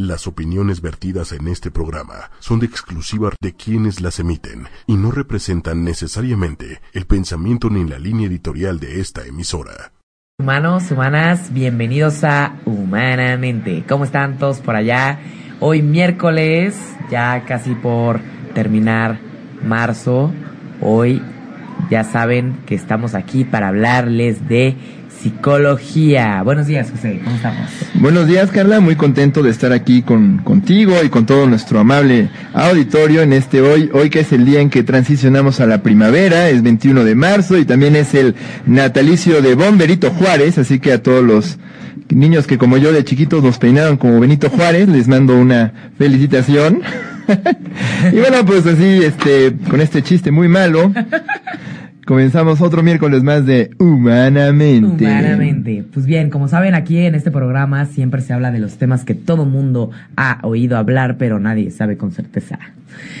Las opiniones vertidas en este programa son de exclusiva de quienes las emiten y no representan necesariamente el pensamiento ni la línea editorial de esta emisora. Humanos, humanas, bienvenidos a Humanamente. ¿Cómo están todos por allá? Hoy miércoles, ya casi por terminar marzo. Hoy ya saben que estamos aquí para hablarles de psicología. Buenos días, José, ¿cómo estamos? Buenos días, Carla, muy contento de estar aquí con, contigo y con todo nuestro amable auditorio en este hoy, hoy que es el día en que transicionamos a la primavera, es 21 de marzo y también es el natalicio de Bomberito Juárez, así que a todos los niños que como yo de chiquitos nos peinaron como Benito Juárez, les mando una felicitación. y bueno, pues así, este, con este chiste muy malo, Comenzamos otro miércoles más de Humanamente. Humanamente. Pues bien, como saben, aquí en este programa siempre se habla de los temas que todo mundo ha oído hablar, pero nadie sabe con certeza.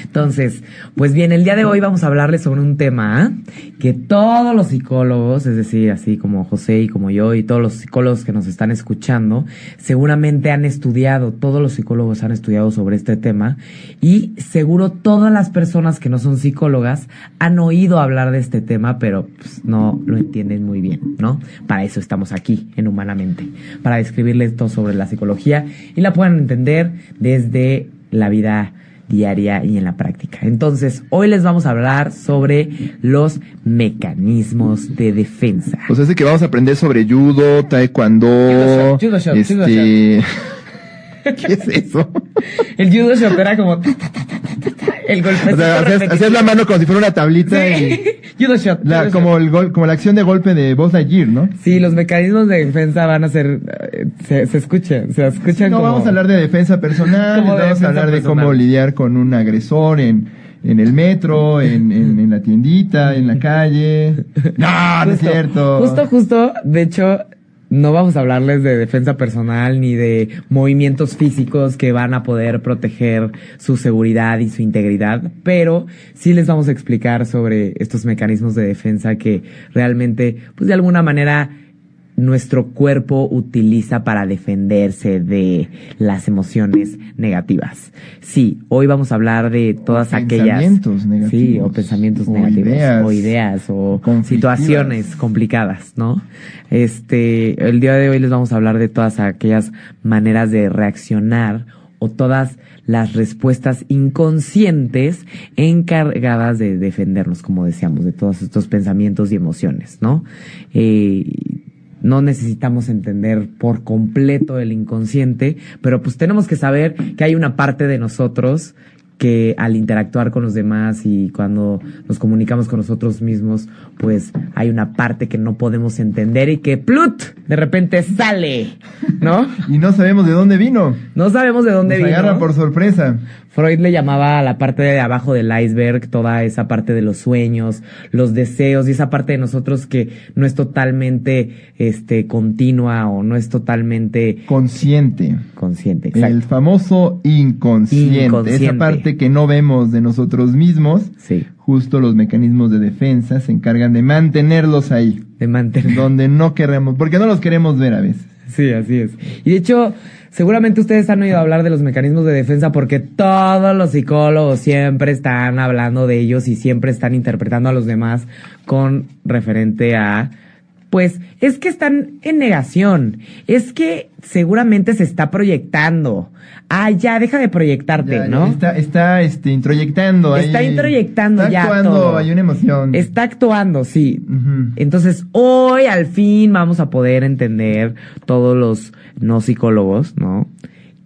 Entonces, pues bien, el día de hoy vamos a hablarles sobre un tema que todos los psicólogos, es decir, así como José y como yo y todos los psicólogos que nos están escuchando, seguramente han estudiado, todos los psicólogos han estudiado sobre este tema y seguro todas las personas que no son psicólogas han oído hablar de este tema, pero pues, no lo entienden muy bien, ¿no? Para eso estamos aquí en Humanamente, para describirles todo sobre la psicología y la puedan entender desde la vida diaria y en la práctica. Entonces, hoy les vamos a hablar sobre los mecanismos de defensa. O sea, es que vamos a aprender sobre judo, taekwondo, judo shot, judo este... ¿Qué es eso? El judo shot era como el golpe. O sea, hacías, hacías la mano como si fuera una tablita y judo shot. la, judo como shot. el gol, como la acción de golpe de Buzz Lightyear, ¿no? Sí, los mecanismos de defensa van a ser eh, se, se escuchan, se escuchan No como vamos a hablar de defensa personal, de vamos defensa a hablar de cómo lidiar con un agresor en, en el metro, en, en, en la tiendita, en la calle. No, no es Justo, cierto. Justo, justo, de hecho, no vamos a hablarles de defensa personal ni de movimientos físicos que van a poder proteger su seguridad y su integridad, pero sí les vamos a explicar sobre estos mecanismos de defensa que realmente, pues de alguna manera, nuestro cuerpo utiliza para defenderse de las emociones negativas. Sí, hoy vamos a hablar de todas aquellas pensamientos negativos. Sí, o pensamientos O negativos ideas o ideas o situaciones complicadas, ¿no? Este, el día de hoy les vamos a hablar de todas aquellas maneras de reaccionar o todas las respuestas inconscientes encargadas de defendernos, como decíamos, de todos estos pensamientos y emociones, ¿no? Eh, no necesitamos entender por completo el inconsciente, pero pues tenemos que saber que hay una parte de nosotros que al interactuar con los demás y cuando nos comunicamos con nosotros mismos, pues hay una parte que no podemos entender y que plut de repente sale, ¿no? Y no sabemos de dónde vino. No sabemos de dónde Nos vino. agarra por sorpresa. Freud le llamaba a la parte de abajo del iceberg, toda esa parte de los sueños, los deseos y esa parte de nosotros que no es totalmente este continua o no es totalmente Consciente. consciente. Exacto. El famoso inconsciente. Inconsciente. Esa parte que no vemos de nosotros mismos. Sí, Justo los mecanismos de defensa se encargan de mantenerlos ahí. de mantener. Donde no queremos, porque no los queremos ver a veces. Sí, así es. Y de hecho, seguramente ustedes han oído hablar de los mecanismos de defensa porque todos los psicólogos siempre están hablando de ellos y siempre están interpretando a los demás con referente a pues es que están en negación, es que seguramente se está proyectando. Ah, ya, deja de proyectarte, Ya, ¿no? Está, está este, introyectando ahí. Está introyectando está ya actuando, todo. hay una emoción. Está actuando, sí. Entonces, hoy al fin vamos a poder entender todos los no psicólogos, ¿no?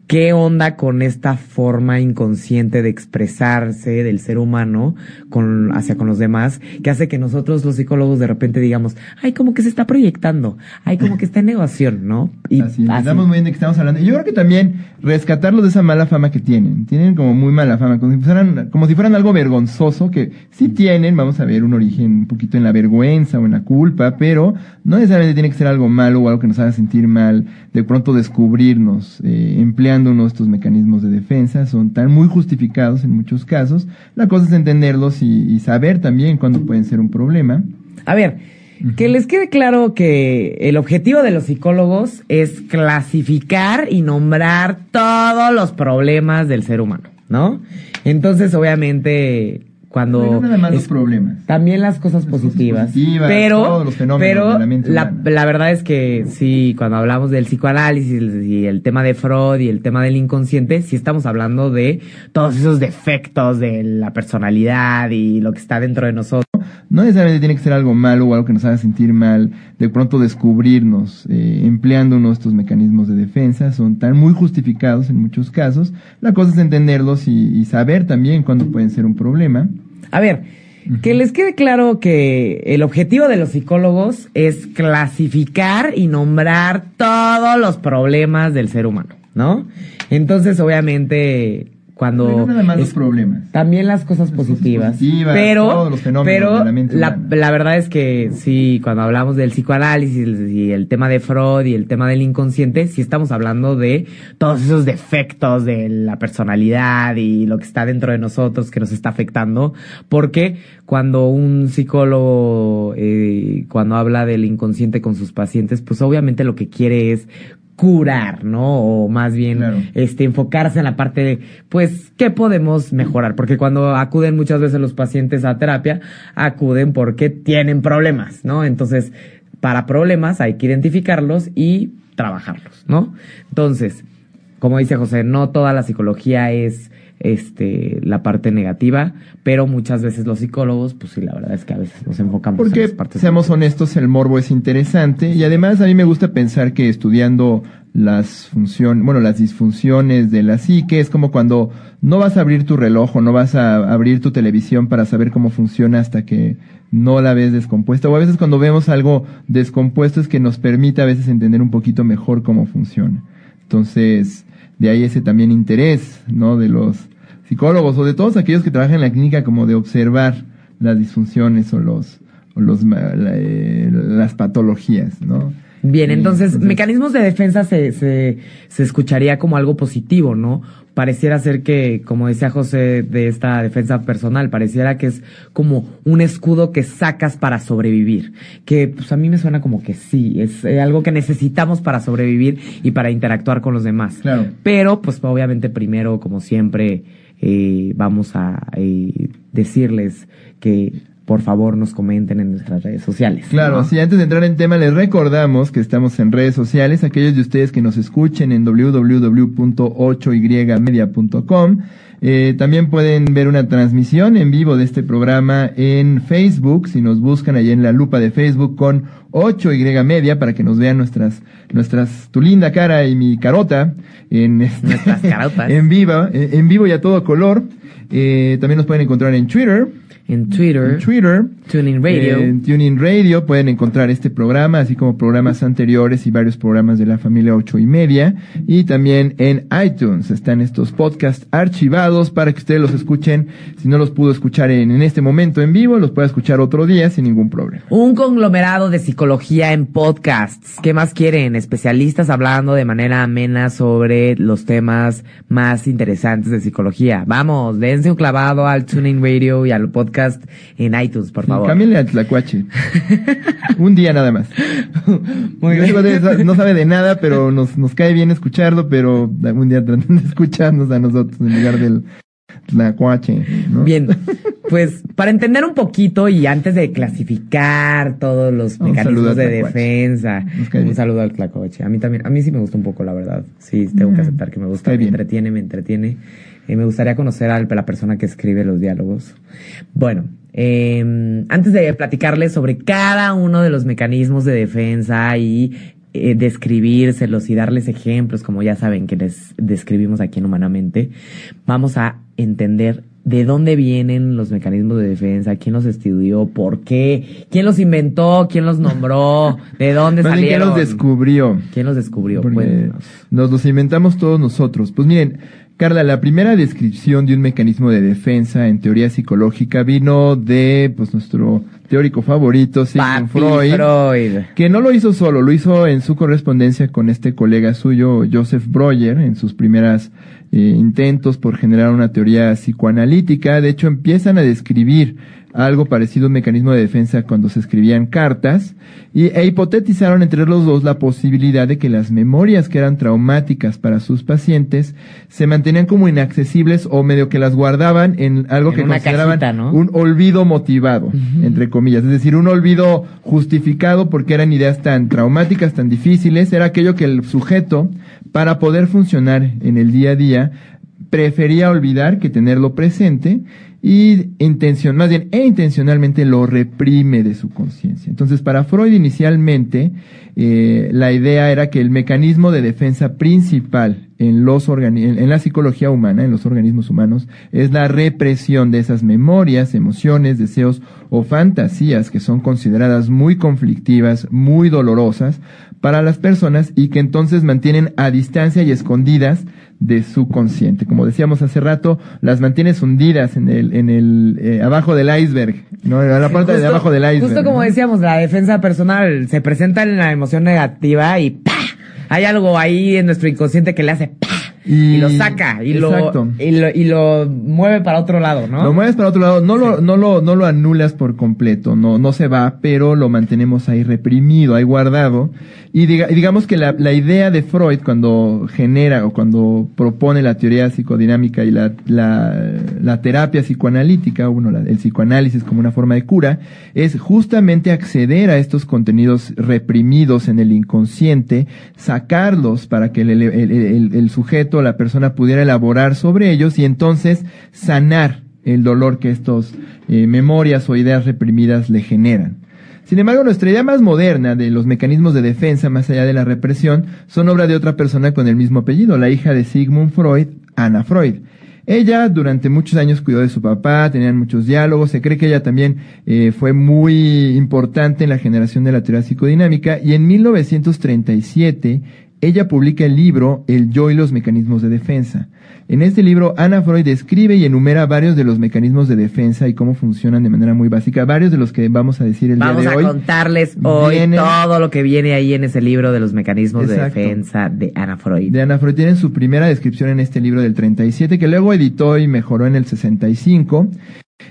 ¿Qué onda con esta forma inconsciente de expresarse del ser humano con, hacia con los demás? Que hace que nosotros los psicólogos de repente digamos, ay, como que se está proyectando, ay, como que está en negación, ¿no? Y así, así. entendamos muy bien de qué estamos hablando. Y yo creo que también rescatarlos de esa mala fama que tienen. Tienen como muy mala fama, como si fueran, como si fueran algo vergonzoso, que sí tienen, vamos a ver, un origen un poquito en la vergüenza o en la culpa, pero no necesariamente tiene que ser algo malo o algo que nos haga sentir mal. De pronto descubrirnos eh, empleando uno de estos mecanismos de defensa son tan muy justificados en muchos casos. La cosa es entenderlos y, y saber también cuándo pueden ser un problema. A ver, Que les quede claro que el objetivo de los psicólogos es clasificar y nombrar todos los problemas del ser humano, ¿no? Entonces, obviamente, cuando no nada más los problemas. también las cosas Las cosas positivas, positivas, pero todos los fenómenos pero de la la verdad es que sí cuando hablamos del psicoanálisis y el tema de Freud y el tema del inconsciente sí estamos hablando de todos esos defectos de la personalidad y lo que está dentro de nosotros No necesariamente tiene que ser algo malo o algo que nos haga sentir mal, de pronto descubrirnos eh, empleando uno de estos mecanismos de defensa, son tan muy justificados en muchos casos. La cosa es entenderlos y, y saber también cuándo pueden ser un problema. A ver, que les quede claro que el objetivo de los psicólogos es clasificar y nombrar todos los problemas del ser humano, ¿no? Entonces, obviamente, cuando No es- problemas. también las cosas Las cosas positivas, positivas, pero todos los fenómenos pero de la mente la, humana. la verdad es que sí cuando hablamos del psicoanálisis y el tema de Freud y el tema del inconsciente sí estamos hablando de todos esos defectos de la personalidad y lo que está dentro de nosotros que nos está afectando porque cuando un psicólogo eh, cuando habla del inconsciente con sus pacientes pues obviamente lo que quiere es curar, ¿no? O más bien Claro. este enfocarse en la parte de pues qué podemos mejorar, porque cuando acuden muchas veces los pacientes a terapia, acuden porque tienen problemas, ¿no? Entonces, para problemas hay que identificarlos y trabajarlos, ¿no? Entonces, como dice José, no toda la psicología es este la parte negativa, pero muchas veces los psicólogos, pues sí, la verdad es que a veces nos enfocamos en Porque, las partes seamos honestos, el morbo es interesante y además a mí me gusta pensar que estudiando las funciones, bueno, las disfunciones de la psique es como cuando no vas a abrir tu reloj o no vas a abrir tu televisión para saber cómo funciona hasta que no la ves descompuesta o a veces cuando vemos algo descompuesto es que nos permite a veces entender un poquito mejor cómo funciona. Entonces, de ahí ese también interés, ¿no? De los psicólogos o de todos aquellos que trabajan en la clínica como de observar las disfunciones o los, o los, eh, las patologías, ¿no? Bien, Sí, entonces, mecanismos de defensa se, se, se escucharía como algo positivo, ¿no? Pareciera ser que, como decía José, de esta defensa personal, pareciera que es como un escudo que sacas para sobrevivir. Que, pues a mí me suena como que sí, es eh, algo que necesitamos para sobrevivir y para interactuar con los demás. Claro. Pero, pues obviamente primero, como siempre, eh, vamos a eh, decirles que por favor nos comenten en nuestras redes sociales. Claro, ¿no? sí, antes de entrar en tema, les recordamos que estamos en redes sociales. Aquellos de ustedes que nos escuchen en www.8ymedia.com. Eh, también pueden ver una transmisión en vivo de este programa en Facebook, si nos buscan ahí en la lupa de Facebook con 8Y Media para que nos vean nuestras, nuestras, tu linda cara y mi carota en este- en vivo, eh, en vivo y a todo color. Eh, también nos pueden encontrar en Twitter. En Twitter, En Twitter. Tuning Radio. En Tuning Radio pueden encontrar este programa, así como programas anteriores y varios programas de la familia ocho y media. Y también en iTunes están estos podcasts archivados para que ustedes los escuchen. Si no los pudo escuchar en, en este momento en vivo, los puede escuchar otro día sin ningún problema. Un conglomerado de psicología en podcasts. ¿Qué más quieren? Especialistas hablando de manera amena sobre los temas más interesantes de psicología. Vamos, dense un clavado al Tuning Radio y al podcast en iTunes, por favor. Cámbiale a Tlacuache. Un día nada más. Muy bien. No sabe de nada, pero nos, nos cae bien escucharlo, pero un día tratan de escucharnos a nosotros en lugar del Tlacuache. ¿no? Bien, pues para entender un poquito y antes de clasificar todos los Un mecanismos de defensa, un saludo al tlacoche. A mí también, a mí sí me gusta un poco, la verdad. Sí, tengo que Mm, aceptar que me gusta, me entretiene, me entretiene. Eh, me gustaría conocer a la persona que escribe los diálogos. Bueno, eh, antes de platicarles sobre cada uno de los mecanismos de defensa y eh, describírselos y darles ejemplos, como ya saben que les describimos aquí en Humanamente, vamos a entender de dónde vienen los mecanismos de defensa, quién los estudió, por qué, quién los inventó, quién los nombró, de dónde bien, ¿quién salieron. los descubrió? ¿Quién los descubrió? Nos los inventamos todos nosotros. Pues miren, Carla, la primera descripción de un mecanismo de defensa en teoría psicológica vino de pues nuestro teórico favorito, Sigmund Freud. que no lo hizo solo, lo hizo en su correspondencia con este colega suyo, Joseph Breuer, en sus primeras eh, intentos por generar una teoría psicoanalítica. De hecho, empiezan a describir algo parecido a un mecanismo de defensa cuando se escribían cartas, y, e hipotetizaron entre los dos la posibilidad de que las memorias que eran traumáticas para sus pacientes se mantenían como inaccesibles o medio que las guardaban en algo que consideraban un olvido motivado, entre comillas, es decir, un olvido justificado porque eran ideas tan traumáticas, tan difíciles, era aquello que el sujeto, para poder funcionar en el día a día, prefería olvidar que tenerlo presente y intención, más bien, e intencionalmente lo reprime de su conciencia. Entonces, para Freud inicialmente, eh, la idea era que el mecanismo de defensa principal en los en la psicología humana, en los organismos humanos, es la represión de esas memorias, emociones, deseos o fantasías que son consideradas muy conflictivas, muy dolorosas para las personas y que entonces mantienen a distancia y escondidas de su consciente. Como decíamos hace rato, las mantienes hundidas en el, en el, eh, abajo del iceberg, ¿no? En la parte de abajo del iceberg. Justo como decíamos, la defensa personal se presenta en la emoción negativa y ¡pah! Hay algo ahí en nuestro inconsciente que le hace ¡pah! Y, lo saca y lo, y lo, y lo mueve para otro lado, ¿no? Lo mueves para otro lado, no lo, no lo, no lo anulas por completo, no, no se va, pero lo mantenemos ahí reprimido, ahí guardado. Y, digamos que la, la, idea de Freud cuando genera o cuando propone la teoría psicodinámica y la, la, la terapia psicoanalítica, uno, el psicoanálisis como una forma de cura, es justamente acceder a estos contenidos reprimidos en el inconsciente, sacarlos para que el, el, el, el sujeto la persona pudiera elaborar sobre ellos y entonces sanar el dolor que estos eh, memorias o ideas reprimidas le generan. Sin embargo, nuestra idea más moderna de los mecanismos de defensa más allá de la represión son obra de otra persona con el mismo apellido, la hija de Sigmund Freud, Anna Freud. Ella durante muchos años cuidó de su papá, tenían muchos diálogos, se cree que ella también eh, fue muy importante en la generación de la teoría psicodinámica y en 1937 ella publica el libro El yo y los mecanismos de defensa. En este libro, Ana Freud describe y enumera varios de los mecanismos de defensa y cómo funcionan de manera muy básica, varios de los que vamos a decir el día de hoy. Vamos a contarles hoy todo lo que viene ahí en ese libro de los mecanismos de defensa de Ana Freud. De Ana Freud tienen su primera descripción en este libro del 37, que luego editó y mejoró en el 65.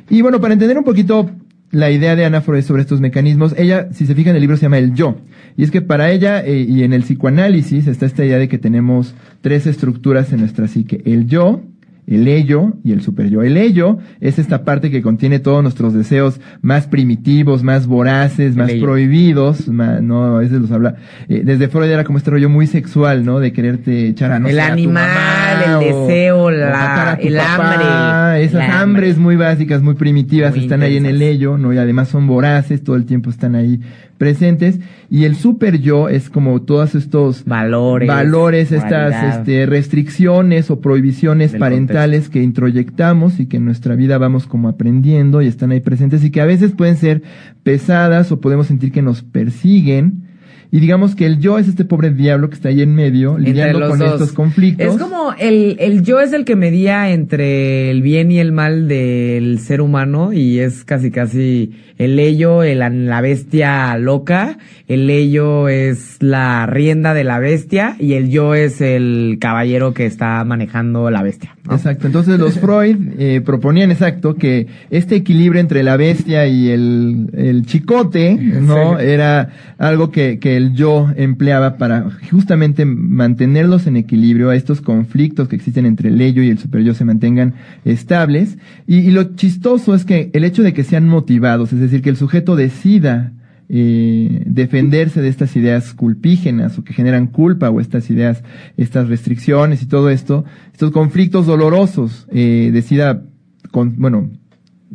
Y bueno, para entender un poquito la idea de Ana Freud sobre estos mecanismos, ella, si se fija en el libro, se llama El Yo. Y es que para ella, eh, y en el psicoanálisis, está esta idea de que tenemos tres estructuras en nuestra psique. El yo, el ello y el superyo. El ello es esta parte que contiene todos nuestros deseos más primitivos, más voraces, más prohibidos, no, a veces los habla, eh, desde Freud era como este rollo muy sexual, ¿no? De quererte echar a no El animal, el deseo, la, el hambre. Esas hambres muy básicas, muy primitivas están ahí en el ello, ¿no? Y además son voraces, todo el tiempo están ahí presentes y el super yo es como todos estos valores, valores estas este, restricciones o prohibiciones parentales que introyectamos y que en nuestra vida vamos como aprendiendo y están ahí presentes y que a veces pueden ser pesadas o podemos sentir que nos persiguen y digamos que el yo es este pobre diablo que está ahí en medio, lidiando con estos conflictos. Es como el, el yo es el que medía entre el bien y el mal del ser humano y es casi casi el ello, el, la bestia loca, el ello es la rienda de la bestia y el yo es el caballero que está manejando la bestia. Exacto, entonces los Freud eh, proponían exacto que este equilibrio entre la bestia y el, el chicote, ¿no? Era algo que, que el yo empleaba para justamente mantenerlos en equilibrio, a estos conflictos que existen entre el ello y el super yo se mantengan estables. Y, y lo chistoso es que el hecho de que sean motivados, es decir, que el sujeto decida eh, defenderse de estas ideas culpígenas o que generan culpa o estas ideas, estas restricciones y todo esto, estos conflictos dolorosos, eh, decida, con, bueno,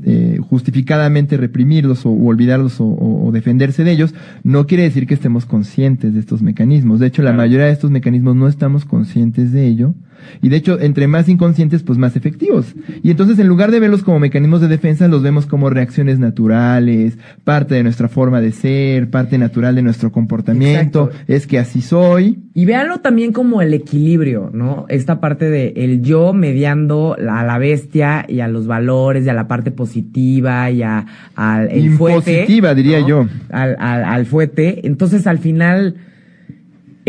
eh, justificadamente reprimirlos o, olvidarlos o, defenderse de ellos, no quiere decir que estemos conscientes de estos mecanismos. De hecho, la mayoría de estos mecanismos no estamos conscientes de ello y de hecho, entre más inconscientes, pues más efectivos. Y entonces, en lugar de verlos como mecanismos de defensa, los vemos como reacciones naturales, parte de nuestra forma de ser, parte natural de nuestro comportamiento. Es que así soy. Y véanlo también como el equilibrio, ¿no? Esta parte de el yo mediando a la bestia y a los valores y a la parte positiva y a, al Impositiva, diría yo. Al, al, al fuete. Entonces, al final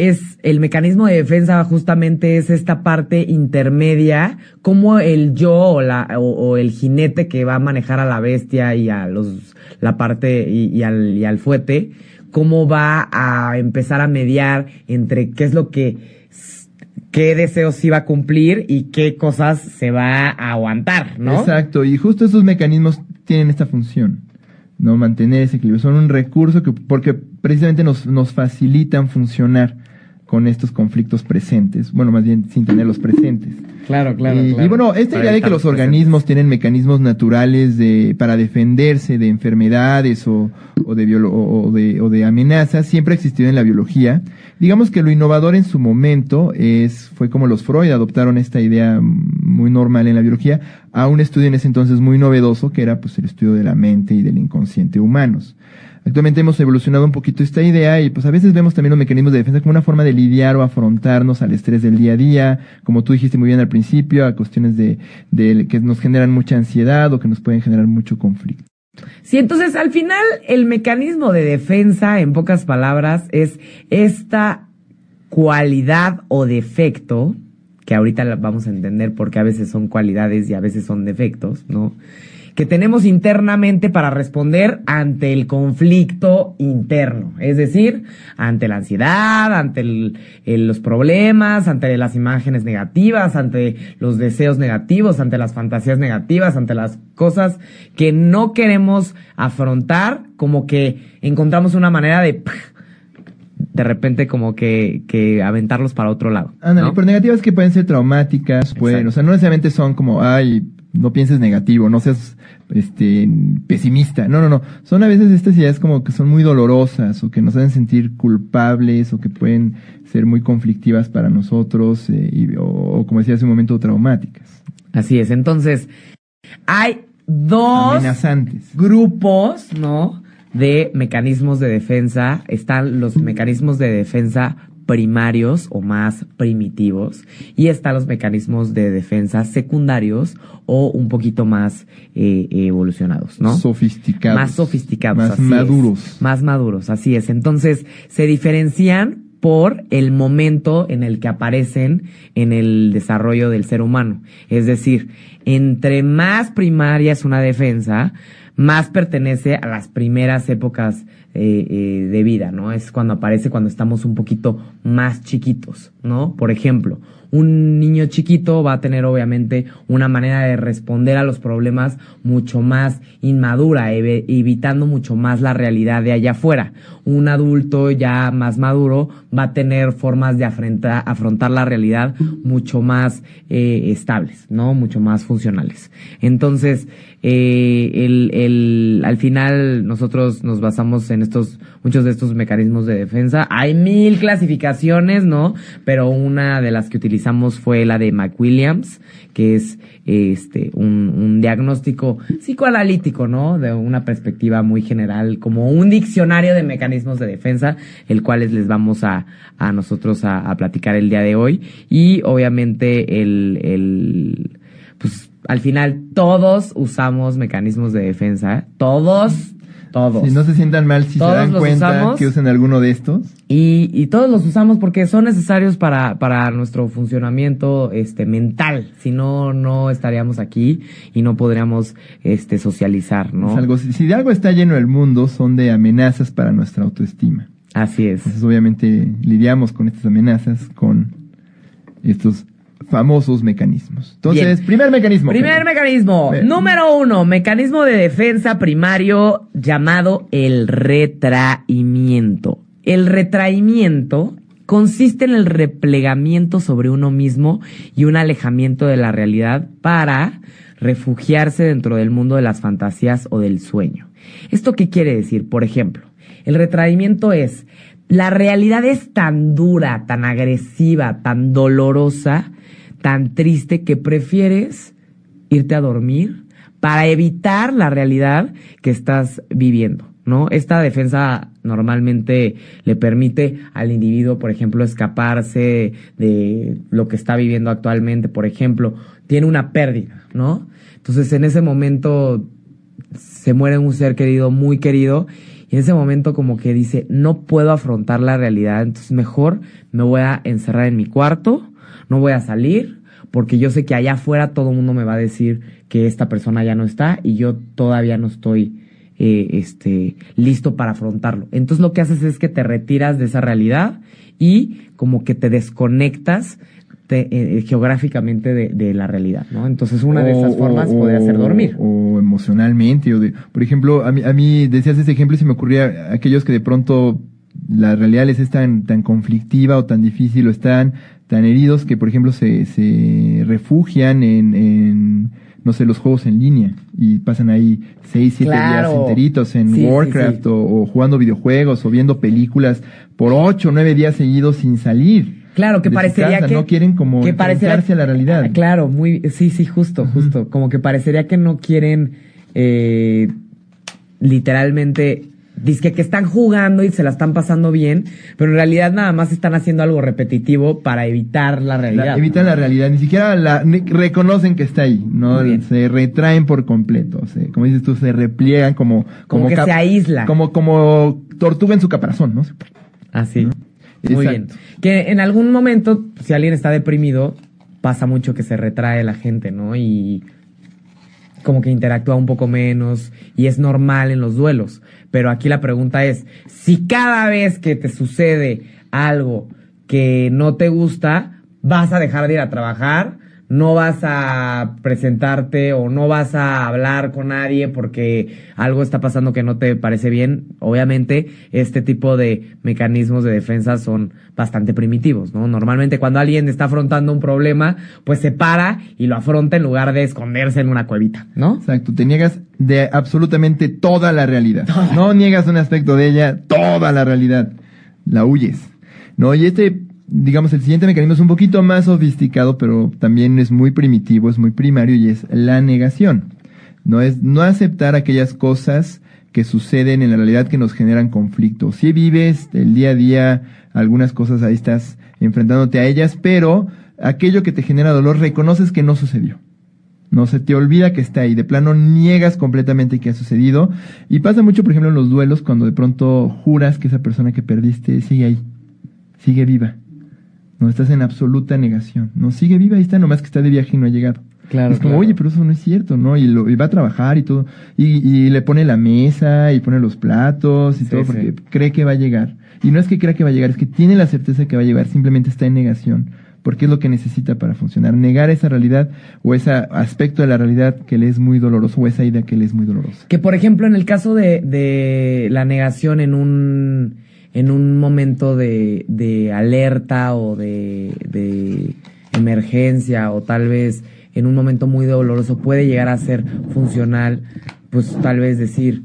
es el mecanismo de defensa justamente es esta parte intermedia, como el yo o, la, o, el jinete que va a manejar a la bestia y a los, la parte y, al, y al fuete, cómo va a empezar a mediar entre qué es lo que qué deseos se va a cumplir y qué cosas se va a aguantar, ¿no? Exacto, y justo esos mecanismos tienen esta función, ¿no? Mantener ese equilibrio. Son un recurso que, porque precisamente nos, nos facilitan funcionar con estos conflictos presentes, bueno, más bien sin tenerlos presentes. Claro, claro. Y, bueno, esta idea de que los organismos tienen mecanismos naturales de, para defenderse de enfermedades o, o, de, o, de, o de amenazas siempre ha existido en la biología. Digamos que lo innovador en su momento es, fue como los Freud adoptaron esta idea muy normal en la biología a un estudio en ese entonces muy novedoso que era pues el estudio de la mente y del inconsciente humanos. Actualmente hemos evolucionado un poquito esta idea y pues a veces vemos también los mecanismos de defensa como una forma de lidiar o afrontarnos al estrés del día a día, como tú dijiste muy bien al principio, a cuestiones de, que nos generan mucha ansiedad o que nos pueden generar mucho conflicto. Sí, entonces al final el mecanismo de defensa, en pocas palabras, es esta cualidad o defecto, que ahorita vamos a entender porque a veces son cualidades y a veces son defectos, ¿no? Que tenemos internamente para responder ante el conflicto interno, es decir, ante la ansiedad, ante los problemas, ante las imágenes negativas, ante los deseos negativos, ante las fantasías negativas, ante las cosas que no queremos afrontar, como que encontramos una manera de de repente como que, que aventarlos para otro lado. Ándale, pero negativas que pueden ser traumáticas, pueden, o sea, no necesariamente son como, ay, no pienses negativo, no seas este pesimista. No, no, no. Son a veces estas ideas como que son muy dolorosas o que nos hacen sentir culpables o que pueden ser muy conflictivas para nosotros eh, y, o, como decía hace un momento, traumáticas. Así es. Entonces, hay dos amenazantes grupos, ¿no? De mecanismos de defensa. Están los mecanismos de defensa primarios o más primitivos y están los mecanismos de defensa secundarios o un poquito más eh, evolucionados, ¿no? Sofisticados. Más sofisticados. Más maduros. Más maduros, así es. Entonces, se diferencian por el momento en el que aparecen en el desarrollo del ser humano. Es decir, entre más primaria es una defensa, más pertenece a las primeras épocas eh, eh, de vida, ¿no? Es cuando aparece cuando estamos un poquito más chiquitos, ¿no? Por ejemplo, un niño chiquito va a tener obviamente una manera de responder a los problemas mucho más inmadura, evitando mucho más la realidad de allá afuera. Un adulto ya más maduro va a tener formas de afrontar, la realidad mucho más eh, estables, ¿no? Mucho más funcionales. Entonces, eh, el, el, al final nosotros nos basamos en estos, muchos de estos mecanismos de defensa. Hay mil clasificaciones, ¿no? Pero una de las que utilizamos fue la de McWilliams, que es este un, un diagnóstico psicoanalítico, ¿no? De una perspectiva muy general, como un diccionario de mecanismos de defensa, el cual les vamos a, a nosotros a, a platicar el día de hoy. Y obviamente el, el pues al final todos usamos mecanismos de defensa, todos todos. Si no se sientan mal si se dan cuenta que usen alguno de estos. Y, y todos los usamos porque son necesarios para, para nuestro funcionamiento este, mental. Si no, no estaríamos aquí y no podríamos este, socializar, ¿no? algo, si de algo está lleno el mundo, son de amenazas para nuestra autoestima. Así es. Entonces, obviamente, lidiamos con estas amenazas, con estos famosos mecanismos. Entonces, primer mecanismo. Primer mecanismo. Número uno, mecanismo de defensa primario llamado el retraimiento. El retraimiento consiste en el replegamiento sobre uno mismo y un alejamiento de la realidad para refugiarse dentro del mundo de las fantasías o del sueño. ¿Esto qué quiere decir? Por ejemplo, el retraimiento es, la realidad es tan dura, tan agresiva, tan dolorosa, tan triste que prefieres irte a dormir para evitar la realidad que estás viviendo. ¿no? Esta defensa normalmente le permite al individuo, por ejemplo, escaparse de lo que está viviendo actualmente. Por ejemplo, tiene una pérdida, ¿no? Entonces, en ese momento se muere un ser querido, muy querido, Y en ese momento como que dice, no puedo afrontar la realidad, entonces mejor me voy a encerrar en mi cuarto, no voy a salir, porque yo sé que allá afuera todo el mundo me va a decir que esta persona ya no está y yo todavía no estoy eh, este, listo para afrontarlo. Entonces lo que haces es que te retiras de esa realidad y como que te desconectas eh, eh, geográficamente de, la realidad, ¿no? Entonces una de esas formas podría ser dormir. O, emocionalmente, o de, por ejemplo, a mí, a mí decías ese ejemplo y se me ocurría aquellos que de pronto la realidad les es tan, tan conflictiva o tan difícil o están tan heridos que, por ejemplo, se, se refugian en, en, no sé, los juegos en línea y pasan ahí seis, siete días enteritos en Warcraft O, jugando videojuegos o viendo películas por ocho, nueve días seguidos sin salir. Claro, que parecería que no quieren como que a la realidad. Ah, claro, muy sí, sí, justo, justo, como que parecería que no quieren eh, literalmente Dice que están jugando y se la están pasando bien, pero en realidad nada más están haciendo algo repetitivo para evitar la realidad. evitan la realidad, ni siquiera la reconocen que está ahí, no se retraen por completo, se, como dices tú, se repliegan como como, que se aísla, como como tortuga en su caparazón, ¿no? Así. Muy bien. Que en algún momento, si alguien está deprimido, pasa mucho que se retrae la gente, ¿no? Y como que interactúa un poco menos y es normal en los duelos. Pero aquí la pregunta es, si cada vez que te sucede algo que no te gusta, vas a dejar de ir a trabajar, no vas a presentarte o no vas a hablar con nadie porque algo está pasando que no te parece bien, obviamente este tipo de mecanismos de defensa son bastante primitivos, ¿no? Normalmente cuando alguien está afrontando un problema, pues se para y lo afronta en lugar de esconderse en una cuevita, ¿no? Exacto, te niegas de absolutamente toda la realidad. No niegas un aspecto de ella, toda la realidad. La huyes. ¿No? Y este digamos, el siguiente mecanismo es un poquito más sofisticado, pero también es muy primitivo, es muy primario y es la negación. No es no aceptar aquellas cosas que suceden en la realidad que nos generan conflicto. Si vives el día a día algunas cosas, ahí estás enfrentándote a ellas, pero aquello que te genera dolor reconoces que no sucedió. No se te olvida que está ahí, de plano niegas completamente que ha sucedido. Y pasa mucho, por ejemplo, en los duelos, cuando de pronto juras que esa persona que perdiste sigue ahí, sigue viva no estás en absoluta negación. No sigue viva, ahí está, nomás que está de viaje y no ha llegado. Claro. Es como, oye, pero eso no es cierto, ¿no? Y, lo, y va a trabajar y todo. Y, y, le pone la mesa y pone los platos y todo porque cree que va a llegar. Y no es que crea que va a llegar, es que tiene la certeza que va a llegar, simplemente está en negación. Porque es lo que necesita para funcionar. Negar esa realidad o ese aspecto de la realidad que le es muy doloroso o esa idea que le es muy dolorosa. Que por ejemplo, en el caso de, de la negación en un en un momento de, de alerta o de, de emergencia o tal vez en un momento muy doloroso puede llegar a ser funcional, pues tal vez decir,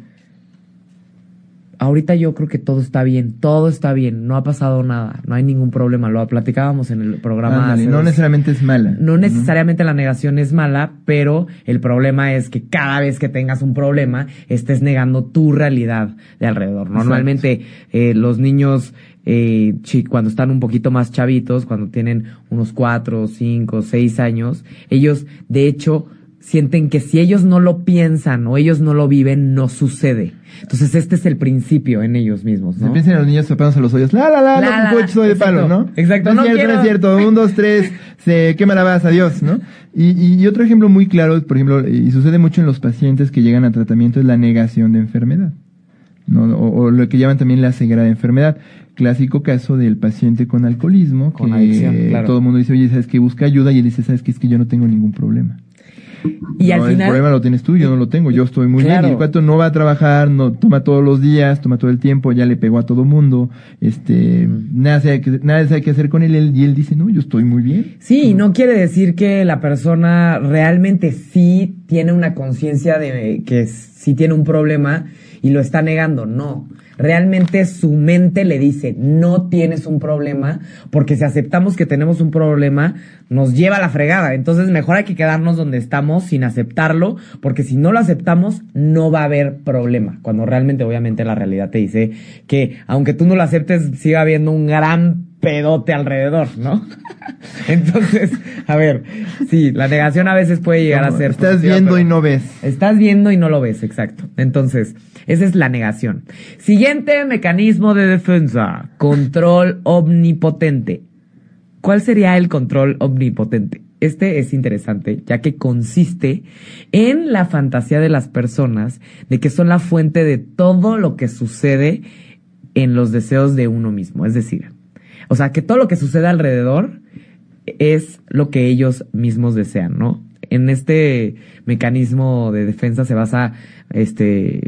ahorita yo creo que todo está bien, todo está bien, no ha pasado nada, no hay ningún problema, lo platicábamos en el programa. no necesariamente es mala. No necesariamente la negación es mala, pero el problema es que cada vez que tengas un problema estés negando tu realidad de alrededor. Normalmente eh, los niños eh, cuando están un poquito más chavitos, cuando tienen unos cuatro, cinco, seis años, ellos de hecho sienten que si ellos no lo piensan o ellos no lo viven, no sucede. Entonces este es el principio en ellos mismos, ¿no? Se piensan los niños tapándose los hoyos, la la la, la, la, soy de palo, ¿no? Exacto, no, es cierto, no es cierto, un, dos, tres, se quema la base, adiós, ¿no? Y, y, otro ejemplo muy claro, por ejemplo, y sucede mucho en los pacientes que llegan a tratamiento es la negación de enfermedad. ¿no? O, lo que llaman también la ceguera de enfermedad. Clásico caso del paciente con alcoholismo, con que todo el mundo dice, oye, ¿sabes que Busca ayuda y él dice, ¿sabes qué? Es que yo no tengo ningún problema. Y al final. El problema lo tienes tú, yo no lo tengo, yo estoy muy bien. Y el cuate no va a trabajar, no toma todos los días, toma todo el tiempo, ya le pegó a todo mundo, este, nada, sabe que, nada sabe qué hacer con él, y él dice, no, yo estoy muy bien. Sí, no quiere decir que la persona realmente sí tiene una conciencia de que sí tiene un problema y lo está negando, no realmente su mente le dice, no tienes un problema, porque si aceptamos que tenemos un problema, nos lleva a la fregada. Entonces mejor hay que quedarnos donde estamos sin aceptarlo, porque si no lo aceptamos, no va a haber problema. Cuando realmente, obviamente, la realidad te dice que aunque tú no lo aceptes, sigue habiendo un gran pedote alrededor, ¿no? Entonces, a ver, sí, la negación a veces puede llegar a ser. Estás viendo y no ves. Estás viendo y no lo ves, exacto. Entonces, esa es la negación. Siguiente mecanismo de defensa, control omnipotente. ¿Cuál sería el control omnipotente? Este es interesante, ya que consiste en la fantasía de las personas de que son la fuente de todo lo que sucede en los deseos de uno mismo. Es decir, o sea, que todo lo que sucede alrededor es lo que ellos mismos desean, ¿no? En este mecanismo de defensa se basa, este,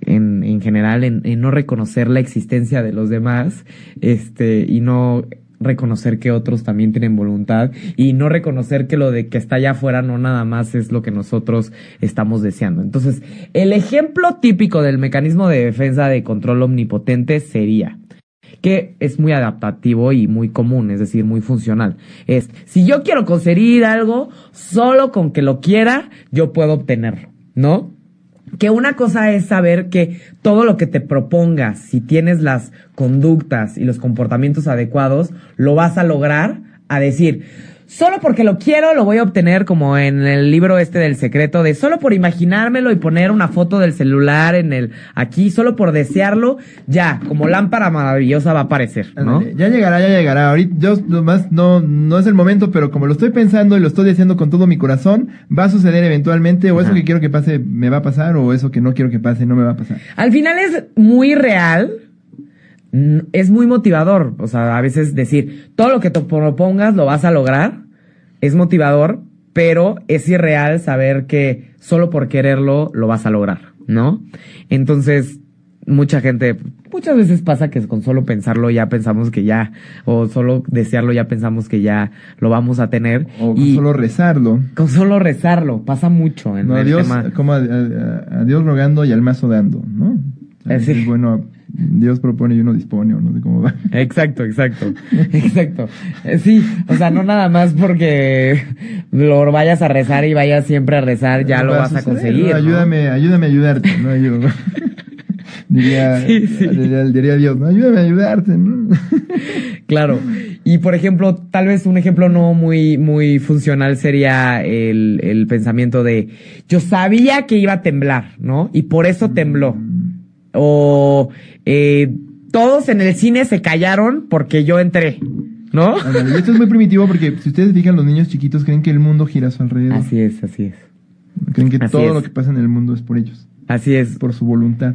en, en general, en, no reconocer la existencia de los demás, este, y no reconocer que otros también tienen voluntad y no reconocer que lo de que está allá afuera no nada más es lo que nosotros estamos deseando. Entonces, el ejemplo típico del mecanismo de defensa de control omnipotente sería que es muy adaptativo y muy común, es decir, muy funcional. Es, si yo quiero conseguir algo, solo con que lo quiera, yo puedo obtenerlo, ¿no? Que una cosa es saber que todo lo que te propongas, si tienes las conductas y los comportamientos adecuados, lo vas a lograr a decir, solo porque lo quiero lo voy a obtener como en el libro este del secreto de solo por imaginármelo y poner una foto del celular en el aquí solo por desearlo ya como lámpara maravillosa va a aparecer ¿no? ya llegará ya llegará. Ahorita yo nomás no no es el momento pero como lo estoy pensando y lo estoy diciendo con todo mi corazón va a suceder eventualmente o eso que quiero que pase me va a pasar o eso que no quiero que pase no me va a pasar. Al final es muy real es muy motivador. O sea, a veces decir, todo lo que te propongas lo vas a lograr, es motivador, pero es irreal saber que solo por quererlo lo vas a lograr, ¿no? Entonces, mucha gente, muchas veces pasa que con solo pensarlo ya pensamos que ya, o solo desearlo ya pensamos que ya lo vamos a tener. O con solo rezarlo. Con solo rezarlo, pasa mucho en el Dios, tema. Como a, Dios rogando y al mazo dando, ¿no? Es bueno Dios propone y uno dispone, o no sé cómo va. Exacto, exacto, exacto. Eh, sí, o sea, no nada más porque lo vayas a rezar y vayas siempre a rezar, ya lo vas a conseguir. ayúdame, ayúdame a ayudarte, ¿no? Yo, diría, diría, Dios, ¿no? ayúdame a ayudarte, ¿no? claro. Y por ejemplo, tal vez un ejemplo no muy, muy funcional sería el, el pensamiento de yo sabía que iba a temblar, ¿no? Y por eso tembló. O eh, todos en el cine se callaron porque yo entré. ¿No? y esto es muy primitivo porque si ustedes fijan, los niños chiquitos creen que el mundo gira a su alrededor. Así es, así es. Creen que todo lo que pasa en el mundo es por ellos. Así es. Por su voluntad.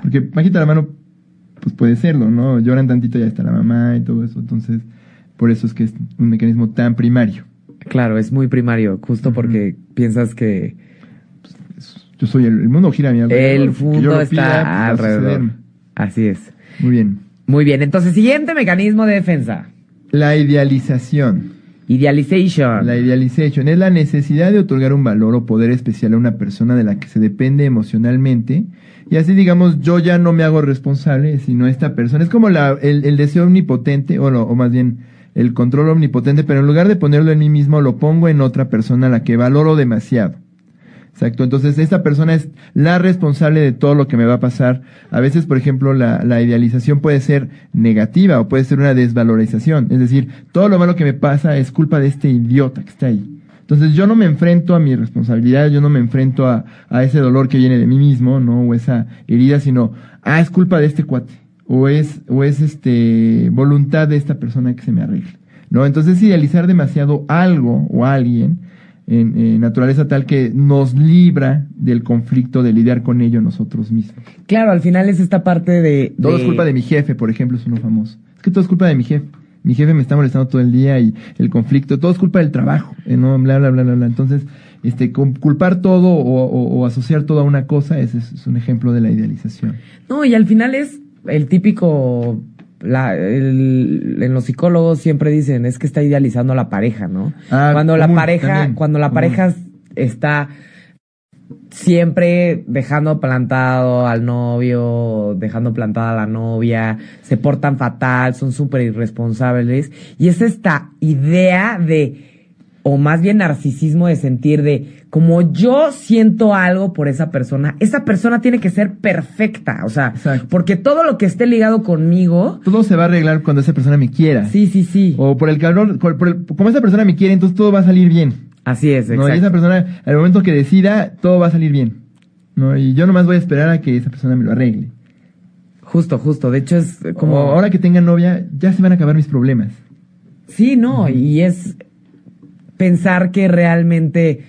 Porque bajita la mano, pues puede serlo, ¿no? Lloran tantito, ya está la mamá y todo eso. Entonces, por eso es que es un mecanismo tan primario. Claro, es muy primario, justo porque piensas que yo soy el, mundo gira a mi alrededor. El mundo está pues, alrededor. Así es. Muy bien. Muy bien. Entonces, siguiente mecanismo de defensa. La idealización. Idealization. La idealization es la necesidad de otorgar un valor o poder especial a una persona de la que se depende emocionalmente. Y así, digamos, yo ya no me hago responsable, sino esta persona. Es como la, el, deseo omnipotente, o, o más bien el control omnipotente, pero en lugar de ponerlo en mí mismo, lo pongo en otra persona a la que valoro demasiado. Exacto. Entonces, esta persona es la responsable de todo lo que me va a pasar. A veces, por ejemplo, la, la, idealización puede ser negativa o puede ser una desvalorización. Es decir, todo lo malo que me pasa es culpa de este idiota que está ahí. Entonces, yo no me enfrento a mi responsabilidad, yo no me enfrento a, a ese dolor que viene de mí mismo, ¿no? O esa herida, sino, ah, es culpa de este cuate. O es, o es este, voluntad de esta persona que se me arregle. ¿No? Entonces, idealizar demasiado algo o alguien en, naturaleza tal que nos libra del conflicto de lidiar con ello nosotros mismos. Claro, al final es esta parte de... Todo es culpa de mi jefe, por ejemplo, es uno famoso. Es que todo es culpa de mi jefe. Mi jefe me está molestando todo el día y el conflicto, todo es culpa del trabajo, eh, ¿no? Bla, bla, bla, bla, bla. Entonces, este, culpar todo o, asociar todo a una cosa es, es un ejemplo de la idealización. No, y al final es el típico la, en los psicólogos siempre dicen es que está idealizando a la pareja, ¿no? Ah, cuando la pareja, cuando la pareja está siempre dejando plantado al novio, dejando plantada a la novia, se portan fatal, son súper irresponsables. Y es esta idea de o más bien narcisismo de sentir de como yo siento algo por esa persona, esa persona tiene que ser perfecta, o sea, Exacto. porque todo lo que esté ligado conmigo, Todo se va a arreglar cuando esa persona me quiera. sí, sí, sí, O por el calor, por el- como esa persona me quiere, entonces todo va a salir bien. así es, ¿no? exacto. Y esa persona, al momento que decida, todo va a salir bien. ¿no? Y yo nomás voy a esperar a que esa persona me lo arregle. Justo, justo, de hecho es Como como ahora que tenga novia, ya se van a acabar mis problemas. Sí, no, y es pensar que realmente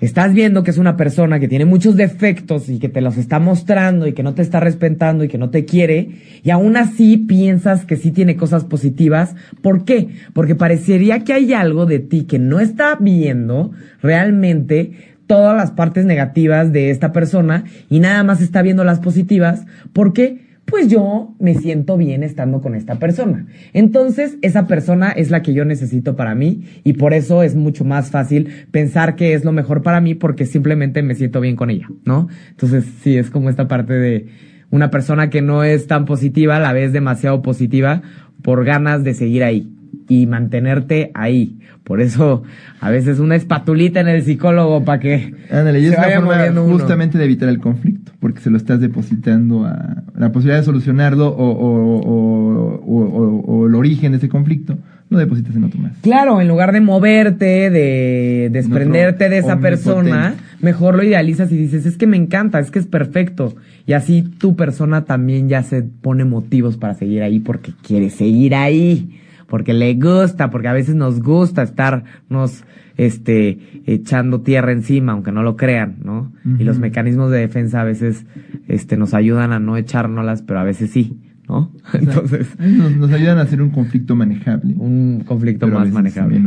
estás viendo que es una persona que tiene muchos defectos y que te los está mostrando y que no te está respetando y que no te quiere, y aún así piensas que sí tiene cosas positivas. ¿Por qué? Porque parecería que hay algo de ti que no está viendo realmente todas las partes negativas de esta persona y nada más está viendo las positivas. ¿Por qué? Pues yo me siento bien estando con esta persona. Entonces, esa persona es la que yo necesito para mí y por eso es mucho más fácil pensar que es lo mejor para mí porque simplemente me siento bien con ella, ¿no? Entonces, sí, es como esta parte de una persona que no es tan positiva, la vez demasiado positiva por ganas de seguir ahí y mantenerte ahí. Por eso, a veces una espatulita en el psicólogo para que Ándale, y es una vaya forma moviendo uno. justamente de evitar el conflicto, porque se lo estás depositando a la posibilidad de solucionarlo o, o, o, o- o- o el origen de ese conflicto, lo depositas en otro más. Claro, en lugar de moverte, de desprenderte de esa persona, mejor lo idealizas y dices, es que me encanta, es que es perfecto. Y así tu persona también ya se pone motivos para seguir ahí porque quiere seguir ahí, porque le gusta, porque a veces nos gusta estarnos este echando tierra encima, aunque no lo crean, ¿no? Y los mecanismos de defensa a veces este nos ayudan a no echárnoslas, pero a veces sí, ¿no? Entonces, Nos, nos ayudan a hacer un conflicto manejable. un conflicto más manejable.